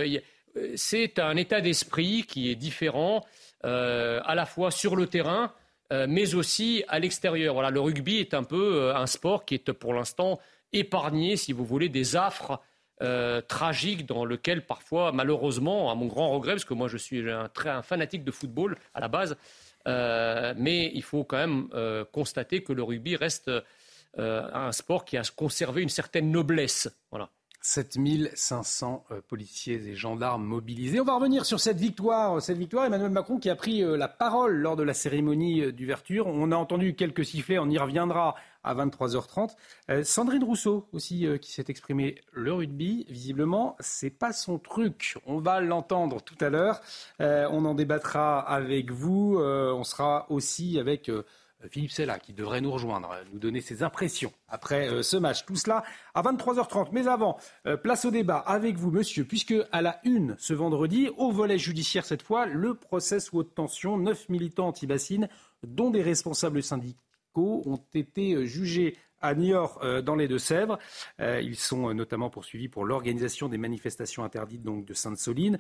c'est un état d'esprit qui est différent, à la fois sur le terrain, mais aussi à l'extérieur. Voilà, le rugby est un peu un sport qui est pour l'instant épargné, si vous voulez, des affres euh, tragique dans lequel parfois, malheureusement, à mon grand regret, parce que moi je suis un, fanatique de football à la base, euh, mais il faut quand même euh, constater que le rugby reste un sport qui a conservé une certaine noblesse. Voilà.
7500 euh, policiers et gendarmes mobilisés. On va revenir sur cette victoire. Cette victoire, Emmanuel Macron qui a pris la parole lors de la cérémonie d'ouverture. On a entendu quelques sifflets, on y reviendra à 23h30. Sandrine Rousseau aussi qui s'est exprimée. Le rugby, visiblement, c'est pas son truc. On va l'entendre tout à l'heure. on en débattra avec vous. on sera aussi avec euh, Philippe Sella qui devrait nous rejoindre, euh, nous donner ses impressions après euh, ce match. Tout cela à 23h30. Mais avant, place au débat avec vous, monsieur, puisque à la une ce vendredi, au volet judiciaire cette fois, le procès sous haute tension. Neuf militants anti-bassines, dont des responsables syndicaux, ont été jugés à Niort dans les Deux-Sèvres. ils sont notamment poursuivis pour l'organisation des manifestations interdites donc de Sainte-Soline.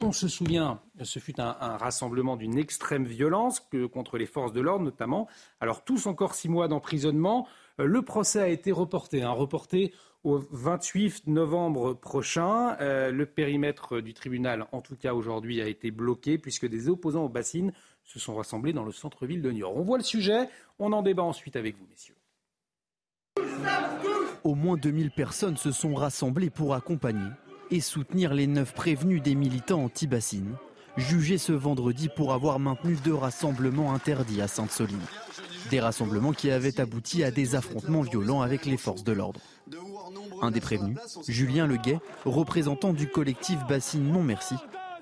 On se souvient, ce fut un, rassemblement d'une extrême violence contre les forces de l'ordre notamment. Alors tous encore six mois d'emprisonnement. Euh, le procès a été reporté, hein, reporté au 28 novembre prochain. Euh, le périmètre du tribunal, en tout cas aujourd'hui, a été bloqué puisque des opposants aux bassines se sont rassemblés dans le centre-ville de Niort. On voit le sujet, on en débat ensuite avec vous, messieurs.
Au moins 2000 personnes se sont rassemblées pour accompagner et soutenir les neuf prévenus des militants anti-bassines, jugés ce vendredi pour avoir maintenu deux rassemblements interdits à Sainte-Soline. Des rassemblements qui avaient abouti à des affrontements violents avec les forces de l'ordre. Un des prévenus, Julien Leguet, représentant du collectif Bassine Non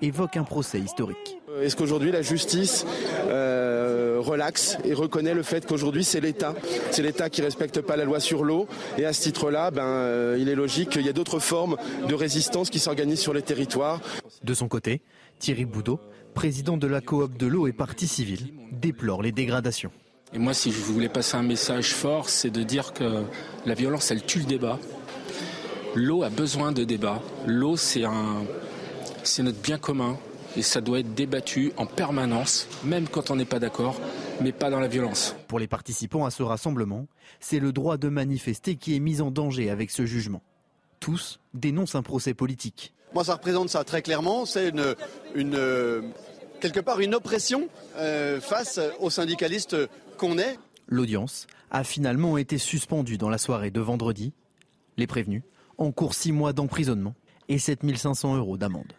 évoque un procès historique.
Est-ce qu'aujourd'hui la justice euh,
relaxe et reconnaît le fait qu'aujourd'hui c'est l'État, c'est l'État qui respecte pas la loi sur l'eau et à ce titre-là, ben, il est logique qu'il y ait d'autres formes de résistance qui s'organisent sur les territoires.
De son côté, Thierry Boudot, président de la coop de l'eau et partie civile, déplore les dégradations.
Et moi, si je voulais passer un message fort, c'est de dire que la violence, elle tue le débat. L'eau a besoin de débat. L'eau, c'est un, c'est notre bien commun et ça doit être débattu en permanence, même quand on n'est pas d'accord, mais pas dans la violence.
Pour les participants à ce rassemblement, c'est le droit de manifester qui est mis en danger avec ce jugement. Tous dénoncent un procès politique.
Moi, ça représente ça très clairement. C'est une, une, quelque part une oppression euh, face aux syndicalistes qu'on est.
L'audience a finalement été suspendue dans la soirée de vendredi. Les prévenus encourent six mois d'emprisonnement et 7500 euros d'amende.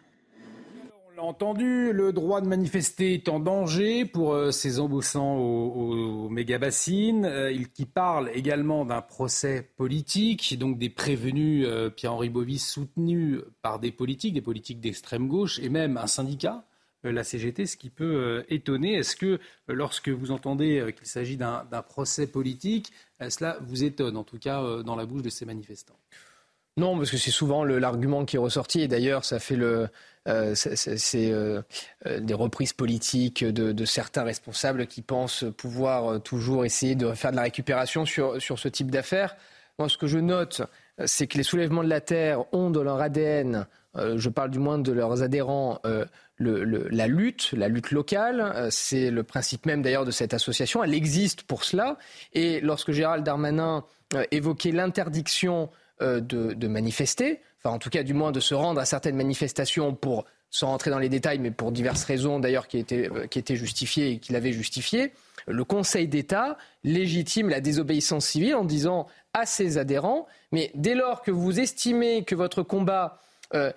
Entendu, le droit de manifester est en danger pour euh, ces embossants aux, aux méga-bassines. Euh, il qui parle également d'un procès politique, donc des prévenus euh, Pierre-Henri Bovis soutenus par des politiques, des politiques d'extrême gauche et même un syndicat la CGT, ce qui peut étonner. Est-ce que lorsque vous entendez qu'il s'agit d'un procès politique, cela vous étonne, en tout cas dans la bouche de ces manifestants?
Non, parce que c'est souvent l'argument qui est ressorti. Et d'ailleurs, ça fait le, euh, c'est euh, euh, des reprises politiques de, certains responsables qui pensent pouvoir toujours essayer de faire de la récupération sur, sur ce type d'affaires. Moi, ce que je note, c'est que les soulèvements de la terre ont dans leur ADN, je parle du moins de leurs adhérents, la lutte, la lutte locale. c'est le principe même d'ailleurs de cette association. Elle existe pour cela. Et lorsque Gérald Darmanin évoquait l'interdiction euh, de, manifester, enfin en tout cas du moins de se rendre à certaines manifestations pour, sans rentrer dans les détails, mais pour diverses raisons d'ailleurs qui étaient, euh, qui justifiées et qu'il avait justifiées, le Conseil d'État légitime la désobéissance civile en disant à ses adhérents, mais dès lors que vous estimez que votre combat euh,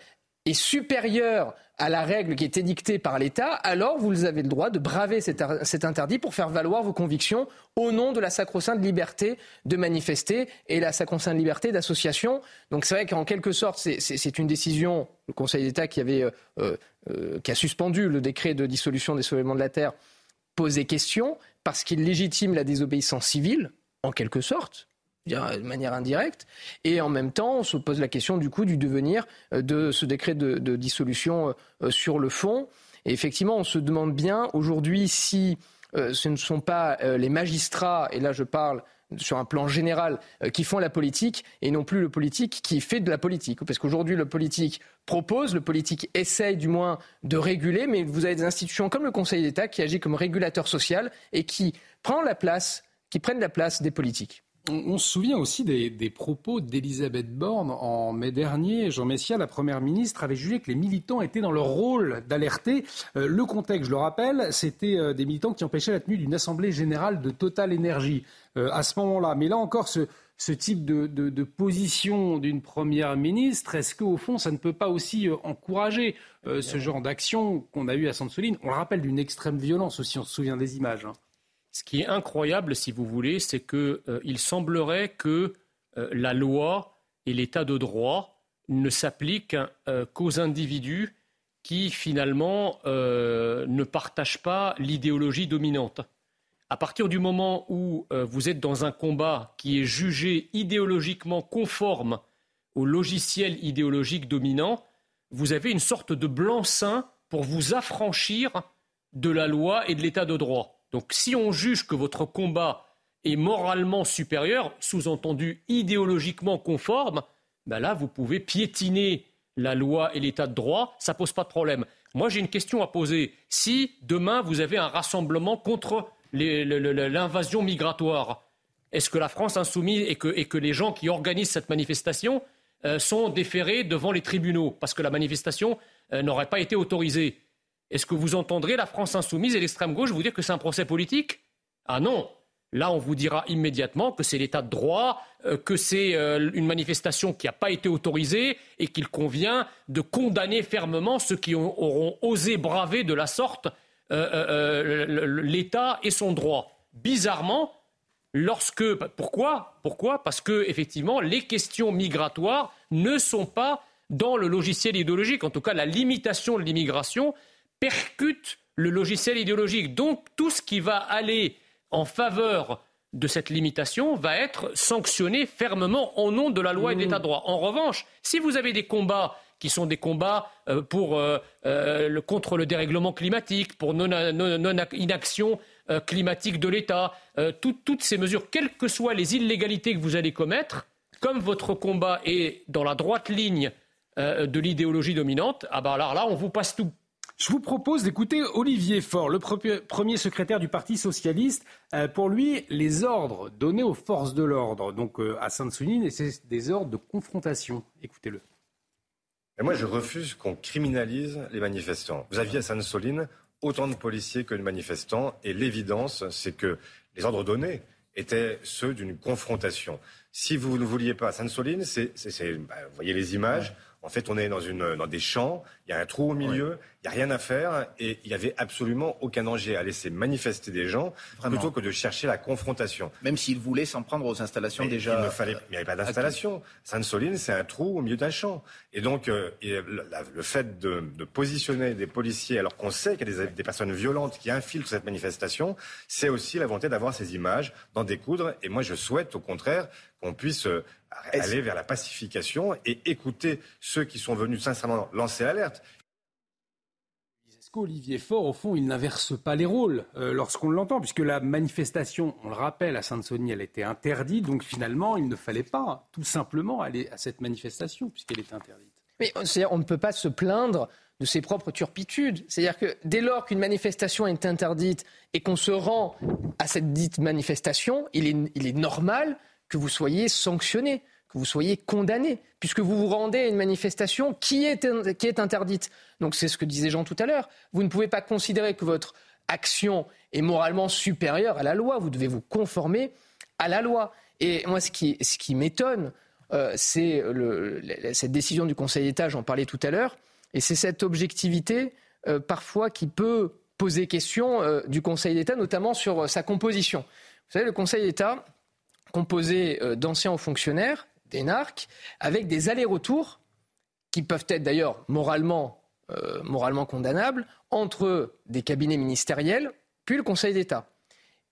est supérieur à la règle qui est édictée par l'État, alors vous avez le droit de braver cet, interdit pour faire valoir vos convictions au nom de la sacro-sainte liberté de manifester et la sacro-sainte liberté d'association. Donc c'est vrai qu'en quelque sorte, c'est une décision, le Conseil d'État qui, avait, euh, euh, qui a suspendu le décret de dissolution des soulèvements de la Terre, posait question parce qu'il légitime la désobéissance civile, en quelque sorte, de manière indirecte. Et en même temps, on se pose la question du coup du devenir euh, de ce décret de, dissolution euh, euh, sur le fond. Et effectivement, on se demande bien aujourd'hui si ce ne sont pas les magistrats, et là je parle sur un plan général, qui font la politique et non plus le politique qui fait de la politique. Parce qu'aujourd'hui, le politique propose, le politique essaye du moins de réguler, mais vous avez des institutions comme le Conseil d'État qui agit comme régulateur social et qui prend la place, qui prennent la place des politiques.
On, se souvient aussi des, propos d'Elisabeth Borne en mai dernier. Jean Messia, la Première ministre, avait jugé que les militants étaient dans leur rôle d'alerter. Euh, le contexte, je le rappelle, c'était euh, des militants qui empêchaient la tenue d'une assemblée générale de Total Énergie euh, à ce moment-là. Mais là encore, ce, type de, position d'une Première ministre, est-ce qu'au fond, ça ne peut pas aussi encourager ce genre d'action qu'on a eu à Sainte-Soline? On le rappelle d'une extrême violence aussi, on se souvient des images. Hein.
Ce qui est incroyable, si vous voulez, c'est qu'il euh, semblerait que euh, la loi et l'état de droit ne s'appliquent euh, qu'aux individus qui, finalement, ne partagent pas l'idéologie dominante. À partir du moment où vous êtes dans un combat qui est jugé idéologiquement conforme au logiciel idéologique dominant, vous avez une sorte de blanc-seing pour vous affranchir de la loi et de l'état de droit. Donc si on juge que votre combat est moralement supérieur, sous-entendu idéologiquement conforme, ben là, vous pouvez piétiner la loi et l'état de droit, ça ne pose pas de problème. Moi, j'ai une question à poser. Si demain, vous avez un rassemblement contre l'invasion migratoire, est-ce que la France insoumise et que, les gens qui organisent cette manifestation euh, sont déférés devant les tribunaux? Parce que la manifestation euh, n'aurait pas été autorisée est-ce que vous entendrez la France insoumise et l'extrême gauche vous dire que c'est un procès politique? Ah non Là, on vous dira immédiatement que c'est l'état de droit, euh, que c'est euh, une manifestation qui n'a pas été autorisée et qu'il convient de condamner fermement ceux qui auront osé braver de la sorte euh, l'État et son droit. Bizarrement, lorsque pourquoi? Pourquoi? Parce que effectivement, les questions migratoires ne sont pas dans le logiciel idéologique. En tout cas, la limitation de l'immigration percute le logiciel idéologique. Donc tout ce qui va aller en faveur de cette limitation va être sanctionné fermement au nom de la loi et de l'état de droit. En revanche, si vous avez des combats qui sont des combats euh, euh, euh, contre le dérèglement climatique, pour non-inaction climatique de l'État, toutes ces mesures, quelles que soient les illégalités que vous allez commettre, comme votre combat est dans la droite ligne de l'idéologie dominante, ah ben là, on vous passe tout.
Je vous propose d'écouter Olivier Faure, le premier secrétaire du Parti socialiste. pour lui, les ordres donnés aux forces de l'ordre, donc à Sainte-Soline, c'est des ordres de confrontation. Écoutez-le
moi, je refuse qu'on criminalise les manifestants. Vous aviez à Sainte-Soline autant de policiers que de manifestants, et l'évidence, c'est que les ordres donnés étaient ceux d'une confrontation. Si vous ne vouliez pas à Sainte-Soline, bah, vous voyez les images. En fait, on est dans des champs, il y a un trou au milieu, il n'y a rien à faire et il n'y avait absolument aucun danger à laisser manifester des gens plutôt que de chercher la confrontation.
Même s'ils voulaient s'en prendre aux installations déjà.
Il ne fallait, il n'y avait pas d'installation. Sainte-Soline, c'est un trou au milieu d'un champ. Et donc, euh, le fait de, positionner des policiers alors qu'on sait qu'il y a des, des, personnes violentes qui infiltrent cette manifestation, c'est aussi la volonté d'avoir ces images, d'en découdre. Et moi, je souhaite au contraire qu'on puisse euh, aller vers la pacification et écouter ceux qui sont venus sincèrement lancer l'alerte.
Olivier Faure, au fond, il n'inverse pas les rôles euh, lorsqu'on l'entend, puisque la manifestation, on le rappelle, à Sainte-Sonie, elle était interdite, donc finalement, il ne fallait pas tout simplement aller à cette manifestation, puisqu'elle était interdite.
Mais on ne peut pas se plaindre de ses propres turpitudes. C'est-à-dire que dès lors qu'une manifestation est interdite et qu'on se rend à cette dite manifestation, il est normal que vous soyez sanctionné, que vous soyez condamné, puisque vous vous rendez à une manifestation qui est, qui est interdite. Donc c'est ce que disait Jean tout à l'heure. Vous ne pouvez pas considérer que votre action est moralement supérieure à la loi. Vous devez vous conformer à la loi. Et moi, ce qui, ce qui m'étonne, euh, c'est cette décision du Conseil d'État, j'en parlais tout à l'heure, et c'est cette objectivité euh, parfois qui peut poser question euh, du Conseil d'État, notamment sur sa composition. Vous savez, le Conseil d'État, composé d'anciens hauts fonctionnaires, d'énarques, avec des allers-retours qui peuvent être d'ailleurs moralement, euh, moralement condamnables entre des cabinets ministériels puis le Conseil d'État.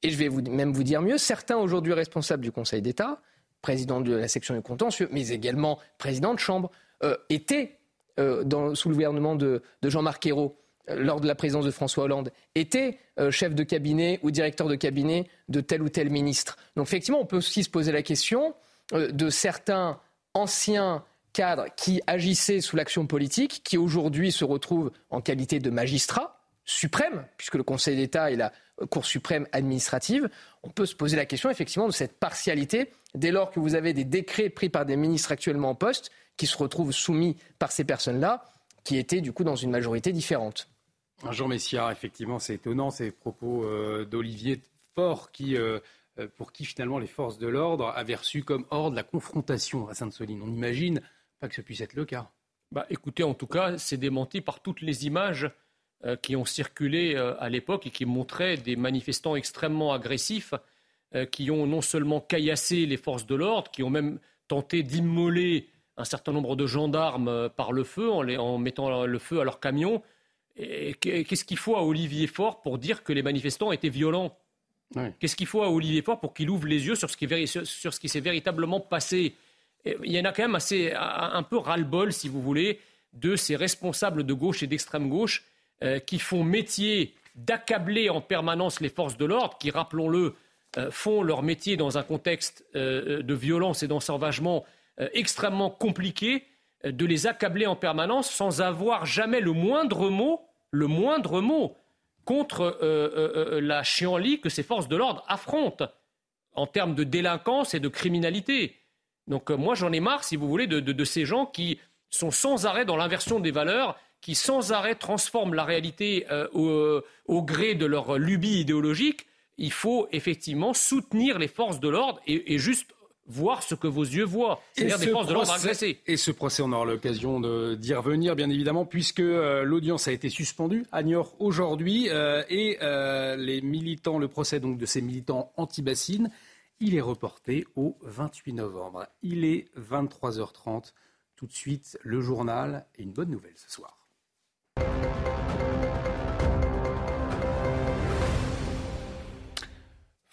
Et je vais vous, même vous dire mieux, certains aujourd'hui responsables du Conseil d'État, président de la section du contentieux, mais également président de chambre, euh, étaient sous le gouvernement de, Jean-Marc Ayrault lors de la présidence de François Hollande, était euh, chef de cabinet ou directeur de cabinet de tel ou tel ministre. Donc effectivement, on peut aussi se poser la question euh, de certains anciens cadres qui agissaient sous l'action politique, qui aujourd'hui se retrouvent en qualité de magistrats suprêmes, puisque le Conseil d'État est la Cour suprême administrative. On peut se poser la question effectivement de cette partialité dès lors que vous avez des décrets pris par des ministres actuellement en poste qui se retrouvent soumis par ces personnes-là, qui étaient du coup dans une majorité différente.
Jean Messia, effectivement, c'est étonnant ces propos euh, d'Olivier Faure, qui, euh, euh, pour qui finalement les forces de l'ordre avaient reçu comme ordre la confrontation à Sainte-Soline. On n'imagine pas que ce puisse être le cas.
Bah, écoutez, en tout cas, c'est démenti par toutes les images qui ont circulé à l'époque et qui montraient des manifestants extrêmement agressifs qui ont non seulement caillassé les forces de l'ordre, qui ont même tenté d'immoler un certain nombre de gendarmes par le feu en, en mettant le feu à leur camion. Qu'est-ce qu'il faut à Olivier Faure pour dire que les manifestants étaient violents? Qu'est-ce qu'il faut à Olivier Faure pour qu'il ouvre les yeux sur ce qui, s'est véritablement passé? Il y en a quand même assez, un peu ras-le-bol, si vous voulez, de ces responsables de gauche et d'extrême gauche euh, qui font métier d'accabler en permanence les forces de l'ordre, qui, rappelons-le, euh, font leur métier dans un contexte euh, de violence et d'ensauvagement extrêmement compliqué de les accabler en permanence sans avoir jamais le moindre mot, le moindre mot contre euh, euh, euh, la chienlit que ces forces de l'ordre affrontent en termes de délinquance et de criminalité. Donc moi j'en ai marre, si vous voulez, de, ces gens qui sont sans arrêt dans l'inversion des valeurs, qui sans arrêt transforment la réalité au, gré de leur lubie idéologique. Il faut effectivement soutenir les forces de l'ordre et, et juste voir ce que vos yeux voient, c'est-à-dire des forces de l'ordre agressées.
Et ce procès, on aura l'occasion d'y revenir, bien évidemment, puisque euh, l'audience a été suspendue à Niort aujourd'hui euh, et euh, les militants, le procès donc de ces militants anti-bassines, il est reporté au 28 novembre. Il est 23h30. Tout de suite, le journal et une bonne nouvelle ce soir.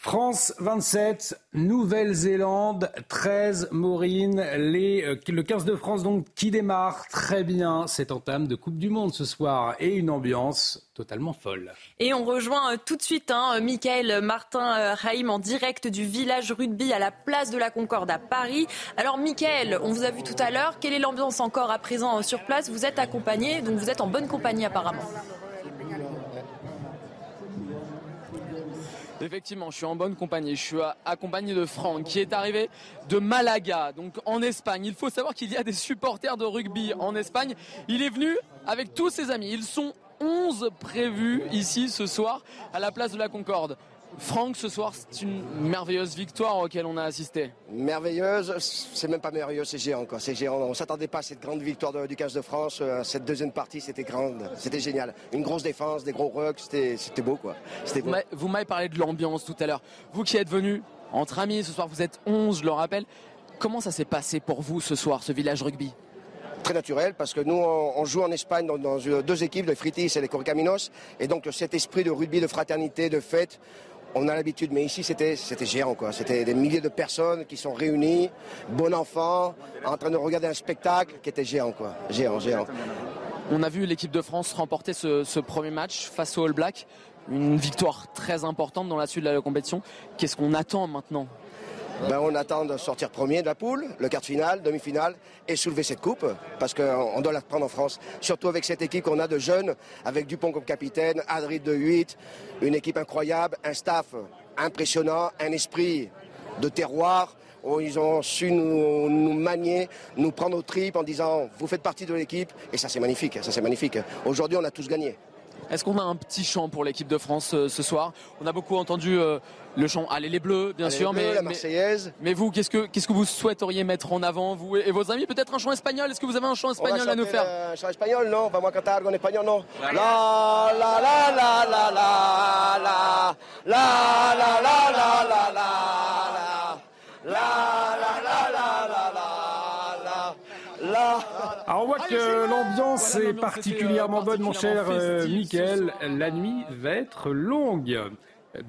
France 27, Nouvelle-Zélande 13, Maureen, euh, le 15 de France donc qui démarre très bien cette entame de Coupe du Monde ce soir et une ambiance totalement folle.
Et on rejoint euh, tout de suite hein, Michael Martin euh, Raïm en direct du village rugby à la place de la Concorde à Paris. Alors Michael, on vous a vu tout à l'heure, quelle est l'ambiance encore à présent sur place? Vous êtes accompagné, donc vous êtes en bonne compagnie apparemment.
Effectivement, je suis en bonne compagnie. Je suis accompagné de Franck qui est arrivé de Malaga, donc en Espagne. Il faut savoir qu'il y a des supporters de rugby en Espagne. Il est venu avec tous ses amis. Ils sont 11 prévus ici ce soir à la place de la Concorde. Franck, ce soir, c'est une merveilleuse victoire auquel on a assisté.
Merveilleuse, c'est même pas merveilleux, c'est géant. C'est géant. On ne s'attendait pas à cette grande victoire du 15 de France. Euh, cette deuxième partie, c'était grande, c'était génial. Une grosse défense, des gros rucks, c'était beau. quoi.
Beau. Vous m'avez parlé de l'ambiance tout à l'heure. Vous qui êtes venu entre amis, ce soir vous êtes 11, je le rappelle. Comment ça s'est passé pour vous ce soir, ce village rugby?
Très naturel parce que nous, on, joue en Espagne dans, dans, deux équipes, les Fritis et les Corcaminos. Et donc, cet esprit de rugby, de fraternité, de fête, on a l'habitude, mais ici c'était géant quoi. C'était des milliers de personnes qui sont réunies, bon enfant, en train de regarder un spectacle qui était géant quoi. Géant, géant.
On a vu l'équipe de France remporter ce, premier match face au All Black. Une victoire très importante dans la suite de la compétition. Qu'est-ce qu'on attend maintenant
ben, on attend de sortir premier de la poule, le quart de finale, demi-finale, et soulever cette coupe, parce qu'on doit la prendre en France. Surtout avec cette équipe qu'on a de jeunes, avec Dupont comme capitaine, Adrid de 8, une équipe incroyable, un staff impressionnant, un esprit de terroir. Où ils ont su nous, manier, nous prendre aux tripes en disant vous faites partie de l'équipe et ça c'est magnifique, ça c'est magnifique. Aujourd'hui on a tous gagné.
Est-ce qu'on a un petit chant pour l'équipe de France euh, ce soir? On a beaucoup entendu euh, le chant Allez les Bleus, bien sûr,
mais la Marseillaise.
Mais, vous, qu'est-ce que qu'est-ce que vous souhaiteriez mettre en avant, vous et, vos amis? Peut-être un chant espagnol? Est-ce que vous avez un chant espagnol à nous faire?
Un chant espagnol, non? Vamos a cantar en espagnol, non la la la la la la
que l'ambiance est particulièrement bonne, mon cher euh, Mickaël. La nuit va être longue.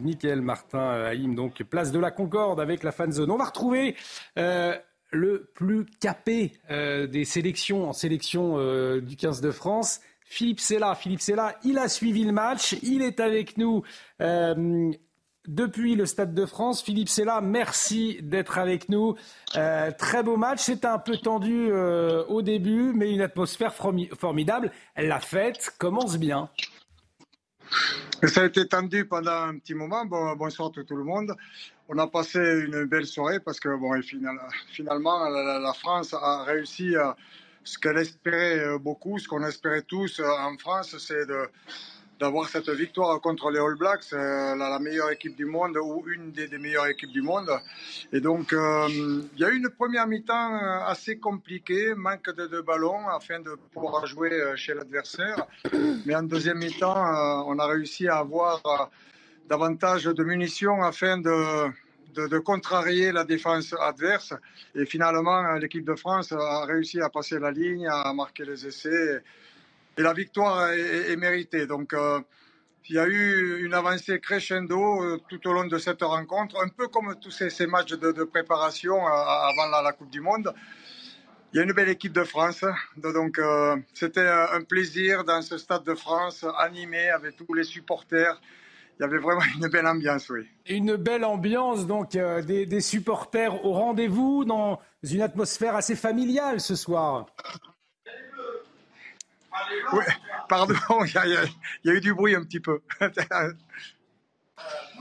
Mickaël Martin Haïm, donc place de la Concorde avec la fan zone. On va retrouver euh, le plus capé euh, des sélections en sélection du 15 de France. Philippe Sella. Philippe Sella, il a suivi le match, il est avec nous depuis le Stade de France. Philippe Sella, merci d'être avec nous. Euh, très beau match, c'était un peu tendu euh, au début, mais une atmosphère formidable. La fête commence bien.
Ça a été tendu pendant un petit moment. Bon, bonsoir tout, le monde. On a passé une belle soirée parce que bon, finalement, la, France a réussi à ce qu'elle espérait euh, beaucoup, ce qu'on espérait tous en France, c'est de d'avoir cette victoire contre les All Blacks, euh, la, meilleure équipe du monde ou une des, meilleures équipes du monde. Et donc, euh, il y a eu une première mi-temps euh, assez compliquée, manque de, ballons afin de pouvoir jouer chez l'adversaire. Mais en deuxième mi-temps, on a réussi à avoir davantage de munitions afin de, contrarier la défense adverse. Et finalement, l'équipe de France a réussi à passer la ligne, à marquer les essais la victoire est, méritée. Donc, euh, il y a eu une avancée crescendo euh, tout au long de cette rencontre, un peu comme tous ces, matchs de, préparation euh, avant la, Coupe du Monde. Il y a une belle équipe de France, donc c'était un plaisir dans ce stade de France animé avec tous les supporters. Il y avait vraiment une belle ambiance, oui.
Une belle ambiance, donc des supporters au rendez-vous dans une atmosphère assez familiale ce soir.
Oui, pardon, il y, a eu du bruit un petit peu.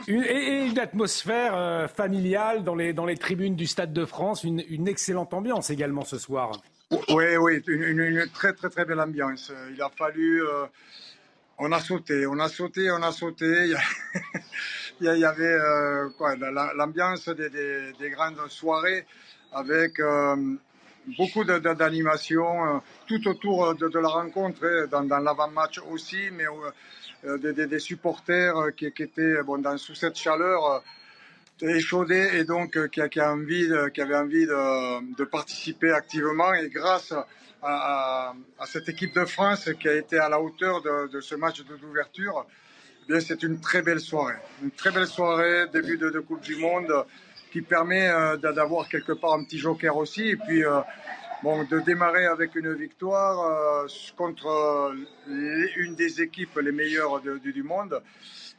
et, une atmosphère euh, familiale dans les, dans les tribunes du Stade de France, une, excellente ambiance également ce soir.
Oui, oui, une, très très très belle ambiance. Il a fallu... Euh, on a sauté, on a sauté, on a sauté. Il y, avait euh, l'ambiance des, des, grandes soirées avec beaucoup d'animation euh, tout autour euh, de, la rencontre, hein, dans, l'avant-match aussi, mais euh, des, supporters qui, étaient bon, dans, sous cette chaleur échaudés et donc qui, qui, envie, qui avaient envie de, participer activement. Et grâce à, cette équipe de France qui a été à la hauteur de, ce match d'ouverture, eh c'est une très belle soirée. Une très belle soirée, début de Coupe du Monde, qui permet euh, d'avoir quelque part un petit joker aussi. Et puis, euh, bon, de démarrer avec une victoire euh, contre une des équipes les meilleures du, monde,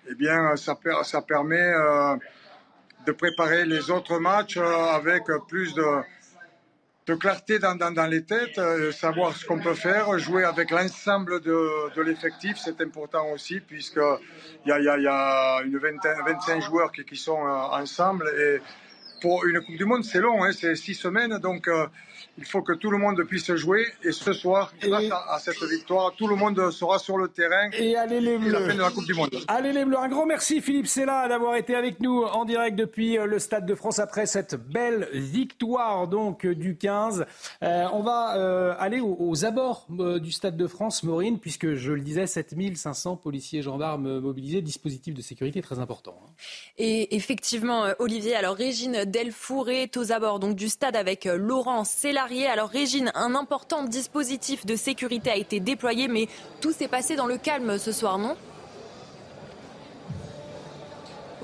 eh bien, ça, ça permet de préparer les autres matchs avec plus de, de clarté dans, dans, les têtes, euh, savoir ce qu'on peut faire, jouer avec l'ensemble de, de l'effectif, c'est important aussi, puisqu'il y a, il y, a, il y a une vingtaine, 25 joueurs qui, qui sont euh, ensemble. Et pour une Coupe du Monde, c'est long, hein, c'est six semaines, donc euh, il faut que tout le monde puisse jouer. Et ce soir, grâce à, à cette victoire, tout le monde sera sur le terrain.
Et allez les
la
Bleus.
fin de la Coupe du Monde.
Allez les Bleus, un grand merci Philippe Sella d'avoir été avec nous en direct depuis euh, le Stade de France après cette belle victoire donc euh, du 15. Euh, on va euh, aller aux, aux abords euh, du Stade de France, Maureen, puisque je le disais, 7500 policiers et gendarmes mobilisés, dispositif de sécurité très important. hein.
Et effectivement, Olivier, alors Régine Delfour est aux abords donc, du stade avec Laurent Alors Régine, un important dispositif de sécurité a été déployé, mais tout s'est passé dans le calme ce soir, non?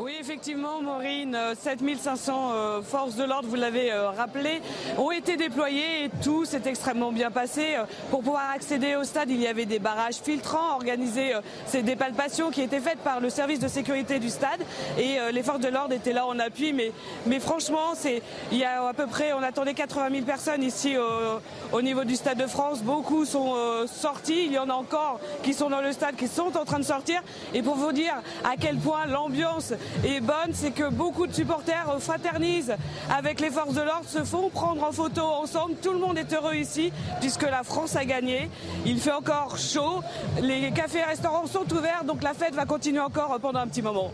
Oui, effectivement, Maureen, euh, 7500 euh, forces de l'ordre, vous l'avez euh, rappelé, ont été déployées et tout s'est extrêmement bien passé. Euh, Pour pouvoir accéder au stade, il y avait des barrages filtrants, organisés, euh, c'est des palpations qui étaient faites par le service de sécurité du stade et euh, les forces de l'ordre étaient là en appui. Mais, mais franchement, il y a à peu près, on attendait 80 000 personnes ici euh, au niveau du stade de France. Beaucoup sont euh, sortis, il y en a encore qui sont dans le stade, qui sont en train de sortir. Et pour vous dire à quel point l'ambiance est bonne, c'est que beaucoup de supporters fraternisent avec les forces de l'ordre, se font prendre en photo ensemble. Tout le monde est heureux ici puisque la France a gagné. Il fait encore chaud, les cafés et restaurants sont ouverts, donc la fête va continuer encore pendant un petit moment.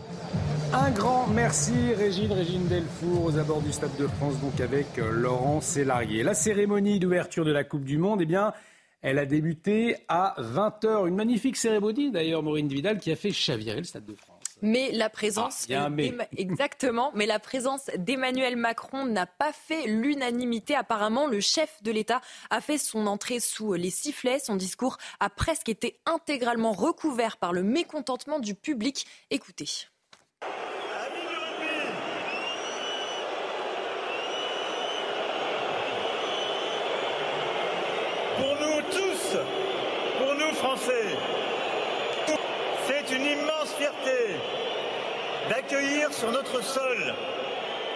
Un grand merci Régine, Régine Delfour aux abords du Stade de France, donc avec euh, Laurent Sélarié. La cérémonie d'ouverture de la Coupe du Monde, eh bien, elle a débuté à 20h. Une magnifique cérémonie d'ailleurs, Maureen Vidal, qui a fait chavirer le Stade de France.
Mais la présence,
Ah, mais.
exactement, mais la présence d'Emmanuel Macron n'a pas fait l'unanimité. Apparemment, le chef de l'État a fait son entrée sous les sifflets. Son discours a presque été intégralement recouvert par le mécontentement du public. Écoutez.
Pour nous tous, pour nous Français, une immense fierté d'accueillir sur notre sol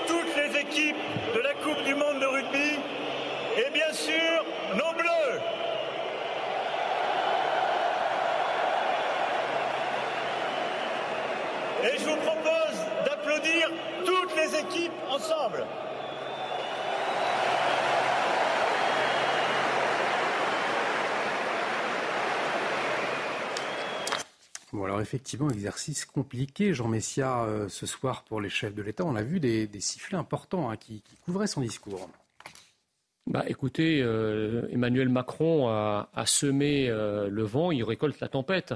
toutes les équipes de la Coupe du Monde de rugby et bien sûr nos Bleus. Et je vous propose d'applaudir toutes les équipes ensemble.
Bon, alors effectivement, exercice compliqué, Jean Messia, euh, ce soir pour les chefs de l'État. On a vu des, sifflets importants hein, qui, couvraient son discours.
Bah, écoutez, euh, Emmanuel Macron a, semé euh, le vent, il récolte la tempête.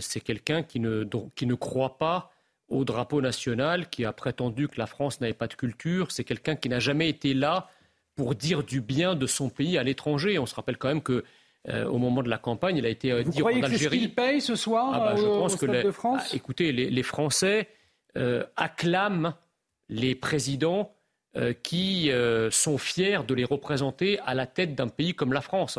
C'est quelqu'un qui ne, qui ne croit pas au drapeau national, qui a prétendu que la France n'avait pas de culture. C'est quelqu'un qui n'a jamais été là pour dire du bien de son pays à l'étranger. On se rappelle quand même que euh, au moment de la campagne, il a été euh,
Vous
dire
croyez
en
que c'est ce
Algérie.
qu'il paye ce soir
Ah bah, je
euh,
pense
au
que les-
de France
Ah, écoutez, les, les Français euh, acclament les présidents qui sont fiers de les représenter à la tête d'un pays comme la France.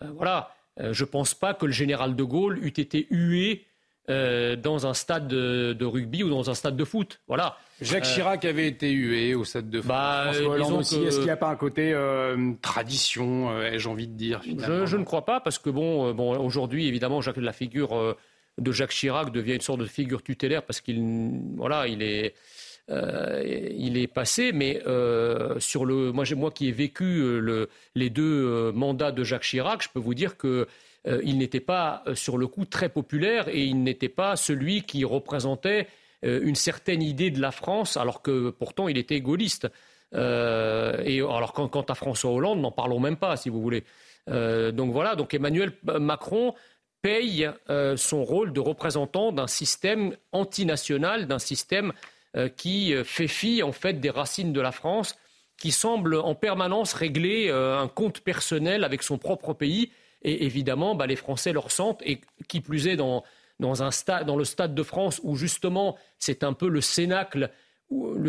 Voilà. Je ne pense pas que le général de Gaulle eût été hué euh, dans un stade de, de rugby ou dans un stade de foot. Voilà.
Jacques
Euh,
Chirac avait été hué au Stade de France.
Bah,
aussi. Est-ce qu'il n'y a pas un côté euh, tradition, ai-je envie de dire
Je, je ne crois pas parce que bon, bon aujourd'hui évidemment Jacques, la figure de Jacques Chirac devient une sorte de figure tutélaire parce qu'il voilà il est euh, il est passé, mais euh, sur le moi moi qui ai vécu euh, le, les deux mandats de Jacques Chirac, je peux vous dire que euh, il n'était pas euh, sur le coup très populaire et il n'était pas celui qui représentait euh, une certaine idée de la France, alors que pourtant il était gaulliste. Et alors quant, quant à François Hollande, n'en parlons même pas, si vous voulez. Donc voilà, donc Emmanuel Macron paye son rôle de représentant d'un système antinational, d'un système qui fait fi en fait des racines de la France, qui semble en permanence régler un compte personnel avec son propre pays. Et évidemment, bah, les Français le ressentent, et qui plus est dans, dans, un stade, dans le Stade de France où justement c'est un peu le cénacle, le,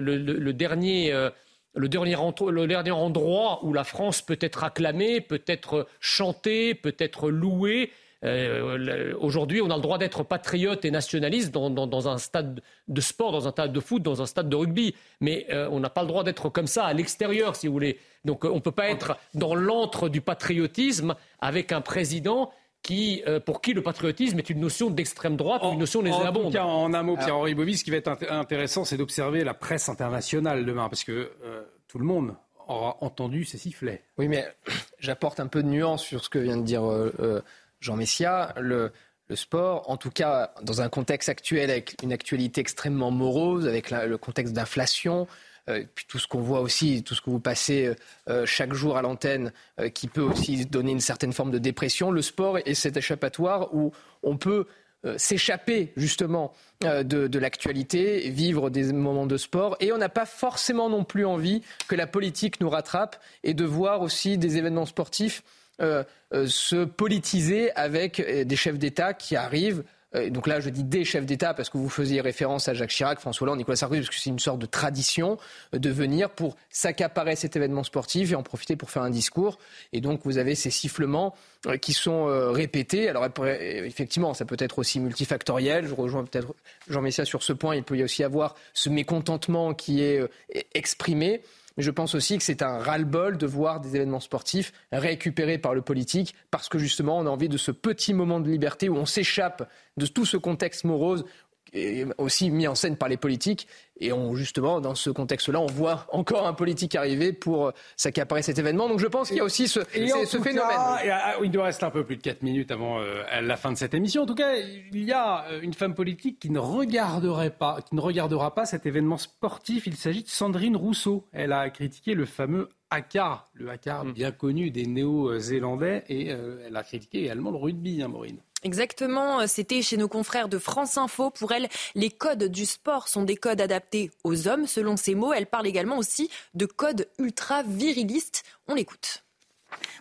le, dernier. Euh, le dernier, le dernier endroit où la France peut être acclamée, peut être chantée, peut être louée. Euh, aujourd'hui, on a le droit d'être patriote et nationaliste dans, un stade de sport, dans un stade de foot, dans un stade de rugby. Mais euh, on n'a pas le droit d'être comme ça à l'extérieur, si vous voulez. Donc on ne peut pas être dans l'antre du patriotisme avec un président qui, euh, pour qui le patriotisme est une notion d'extrême droite, une notion des
En, tout cas, en un mot, Pierre-Henri Bobby, ce qui va être intéressant, c'est d'observer la presse internationale demain, parce que euh, tout le monde aura entendu ces sifflets.
Oui, mais j'apporte un peu de nuance sur ce que vient de dire euh, Jean Messia. Le, le, sport, en tout cas dans un contexte actuel avec une actualité extrêmement morose, avec le contexte d'inflation, euh, puis tout ce qu'on voit aussi, tout ce que vous passez euh, euh, chaque jour à l'antenne, qui peut aussi donner une certaine forme de dépression. Le sport est cet échappatoire où on peut s'échapper justement de, l'actualité, vivre des moments de sport. Et on n'a pas forcément non plus envie que la politique nous rattrape et de voir aussi des événements sportifs se politiser avec des chefs d'État qui arrivent euh, donc là, je dis des chefs d'État parce que vous faisiez référence à Jacques Chirac, François Hollande, Nicolas Sarkozy, parce que c'est une sorte de tradition euh, de venir pour s'accaparer cet événement sportif et en profiter pour faire un discours. Et donc, vous avez ces sifflements euh, qui sont répétés. Alors, effectivement, ça peut être aussi multifactoriel. Je rejoins peut-être Jean Messia sur ce point. Il peut y aussi avoir ce mécontentement qui est exprimé. Mais je pense aussi que c'est un ras-le-bol de voir des événements sportifs récupérés par le politique parce que justement on a envie de ce petit moment de liberté où on s'échappe de tout ce contexte morose et aussi mis en scène par les politiques. Et on, justement, dans ce contexte-là, on voit encore un politique arriver pour euh, s'accaparer cet événement. Donc je pense qu'il y a aussi ce, ce phénomène.
Ah, il nous reste un peu plus de 4 minutes avant euh, la fin de cette émission. En tout cas, il y a euh, une femme politique qui ne regarderait pas, qui ne regardera pas cet événement sportif. Il s'agit de Sandrine Rousseau. Elle a critiqué le fameux Akar, le Akar mm. bien connu des Néo-Zélandais, et elle a critiqué également le rugby, hein, Maureen.
Exactement, c'était chez nos confrères de France Info. Pour elle, les codes du sport sont des codes adaptés aux hommes, selon ses mots. Elle parle également aussi de codes ultra virilistes. On l'écoute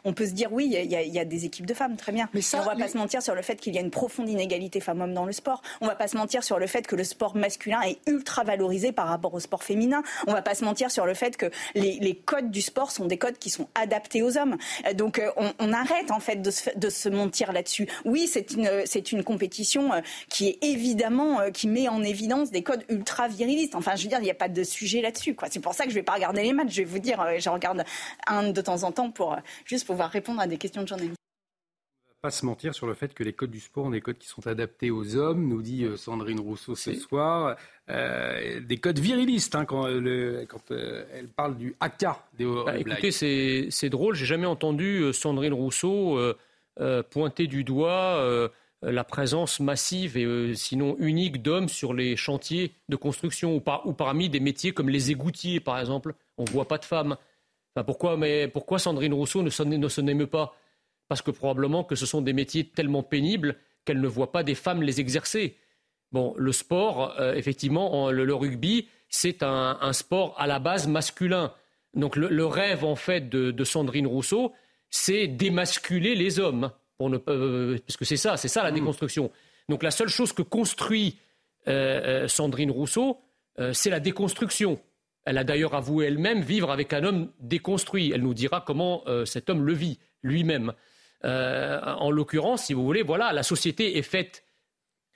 on peut se dire oui, il y, a des équipes de femmes, très bien. Mais on va pas se mentir sur le fait qu'il y a une profonde inégalité femmes-hommes dans le sport. On va pas se mentir sur le fait que le sport masculin est ultra valorisé par rapport au sport féminin. On va pas se mentir sur le fait que les, codes du sport sont des codes qui sont adaptés aux hommes. Euh, donc euh, on, arrête en fait de se, de se mentir là-dessus. Oui, c'est une c'est une compétition euh, qui est évidemment qui met en évidence des codes ultra virilistes. Enfin, je veux dire, il n'y a pas de sujet là-dessus. C'est pour ça que je vais pas regarder les matchs. Je vais vous dire, je regarde un de temps en temps pour juste pouvoir répondre à des questions de journalistes
pas se mentir sur le fait que les codes du sport sont des codes qui sont adaptés aux hommes, nous dit euh, Sandrine Rousseau ce soir. Euh, des codes virilistes hein, quand, quand euh, elle parle du haka des
bah, Écoutez, c'est drôle, j'ai jamais entendu Sandrine Rousseau pointer du doigt la présence massive et sinon unique d'hommes sur les chantiers de construction ou, par, ou parmi des métiers comme les égoutiers par exemple. On ne voit pas de femmes pourquoi, mais pourquoi Sandrine Rousseau ne se n'aime pas? Parce que probablement que ce sont des métiers tellement pénibles qu'elle ne voit pas des femmes les exercer. Bon, le sport, euh, effectivement, le, rugby, c'est un, sport à la base masculin. Donc le, rêve, en fait, de, Sandrine Rousseau, c'est démasculer les hommes. Pour ne, euh, parce que c'est ça, c'est ça la mmh. déconstruction. Donc la seule chose que construit euh, Sandrine Rousseau, c'est la déconstruction. Elle a d'ailleurs avoué elle-même vivre avec un homme déconstruit. Elle nous dira comment euh, cet homme le vit lui-même. Euh, en l'occurrence, si vous voulez, voilà, la société est faite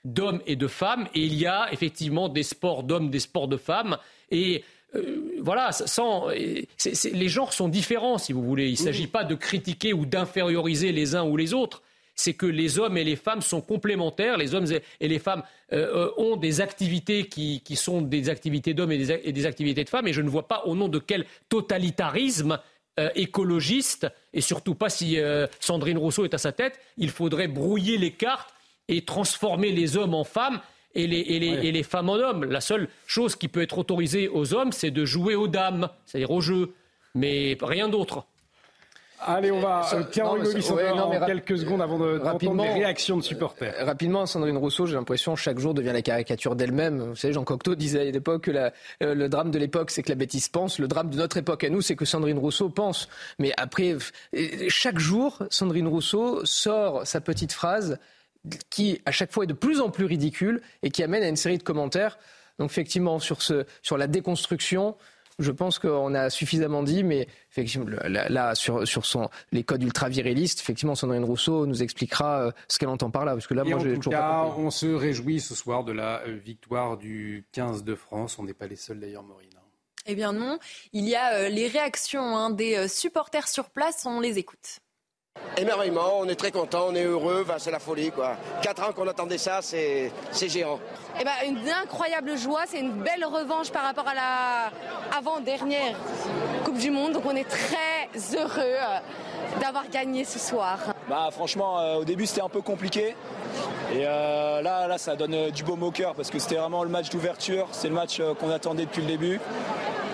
d'hommes et de femmes, et il y a effectivement des sports d'hommes, des sports de femmes, et euh, voilà, sans, les genres sont différents, si vous voulez. Il ne s'agit pas de critiquer ou d'inférioriser les uns ou les autres c'est que les hommes et les femmes sont complémentaires. Les hommes et les femmes euh, euh, ont des activités qui, sont des activités d'hommes et, des activités de femmes. Et je ne vois pas au nom de quel totalitarisme euh, écologiste, et surtout pas si Sandrine Rousseau est à sa tête, il faudrait brouiller les cartes et transformer les hommes en femmes et les, et les femmes en hommes. La seule chose qui peut être autorisée aux hommes, c'est de jouer aux dames, c'est-à-dire au jeu, mais rien d'autre.
Allez, on va. Euh, Pierre en quelques secondes avant de rapidement les réactions de supporters.
Euh, rapidement, Sandrine Rousseau, j'ai l'impression chaque jour devient la caricature d'elle-même. Vous savez, Jean Cocteau disait à l'époque que euh, le drame de l'époque, c'est que la bêtise pense. Le drame de notre époque à nous, c'est que Sandrine Rousseau pense. Mais après, chaque jour, Sandrine Rousseau sort sa petite phrase qui à chaque fois est de plus en plus ridicule et qui amène à une série de commentaires. Donc effectivement, sur, ce, sur la déconstruction, je pense qu'on a suffisamment dit, mais effectivement, là, sur, sur son, les codes ultra-virilistes, effectivement, Sandrine Rousseau nous expliquera euh, ce qu'elle entend par là. Parce que là,
Et
moi,
en
j'ai
tout
toujours
cas, on se réjouit ce soir de la euh, victoire du 15 de France. On n'est pas les seuls d'ailleurs, Maureen.
Eh bien non, il y a euh, les réactions hein, des supporters sur place, on les écoute.
Émerveillement, on est très content, on est heureux, Enfin, c'est la folie quoi. Quatre ans qu'on attendait ça, c'est c'est géant.
Eh ben, une incroyable joie, c'est une belle revanche par rapport à la avant-dernière Coupe du Monde. Donc on est très heureux euh, d'avoir gagné ce soir.
Bah franchement, euh, au début c'était un peu compliqué. Et euh, là, là, ça donne du baume au cœur parce que c'était vraiment le match d'ouverture. C'est le match qu'on attendait depuis le début.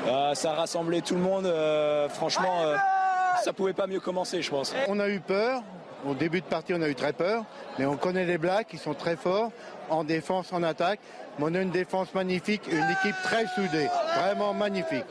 Euh, ça a rassemblé tout le monde. Euh, franchement, euh, ça pouvait pas mieux commencer, je pense.
On a eu peur. Au début de partie, on a eu très peur. Mais on connaît les Blacks, ils sont très forts en défense, en attaque. Mais on a une défense magnifique, une équipe très soudée. Vraiment magnifique.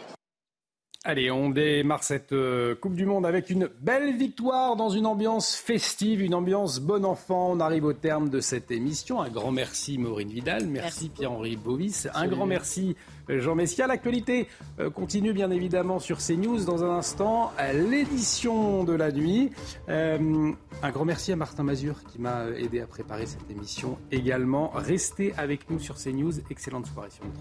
Allez, on démarre cette euh, Coupe du Monde avec une belle victoire dans une ambiance festive, une ambiance bon enfant. On arrive au terme de cette émission. Un grand merci Maureen Vidal, merci, Pierre-Henri Bovis, un grand merci euh, Jean Messia. L'actualité euh, continue bien évidemment sur CNews dans un instant, l'édition de la nuit. Euh, un grand merci à Martin Mazur qui m'a aidé à préparer cette émission également. Restez avec nous sur CNews. Excellente soirée sur notre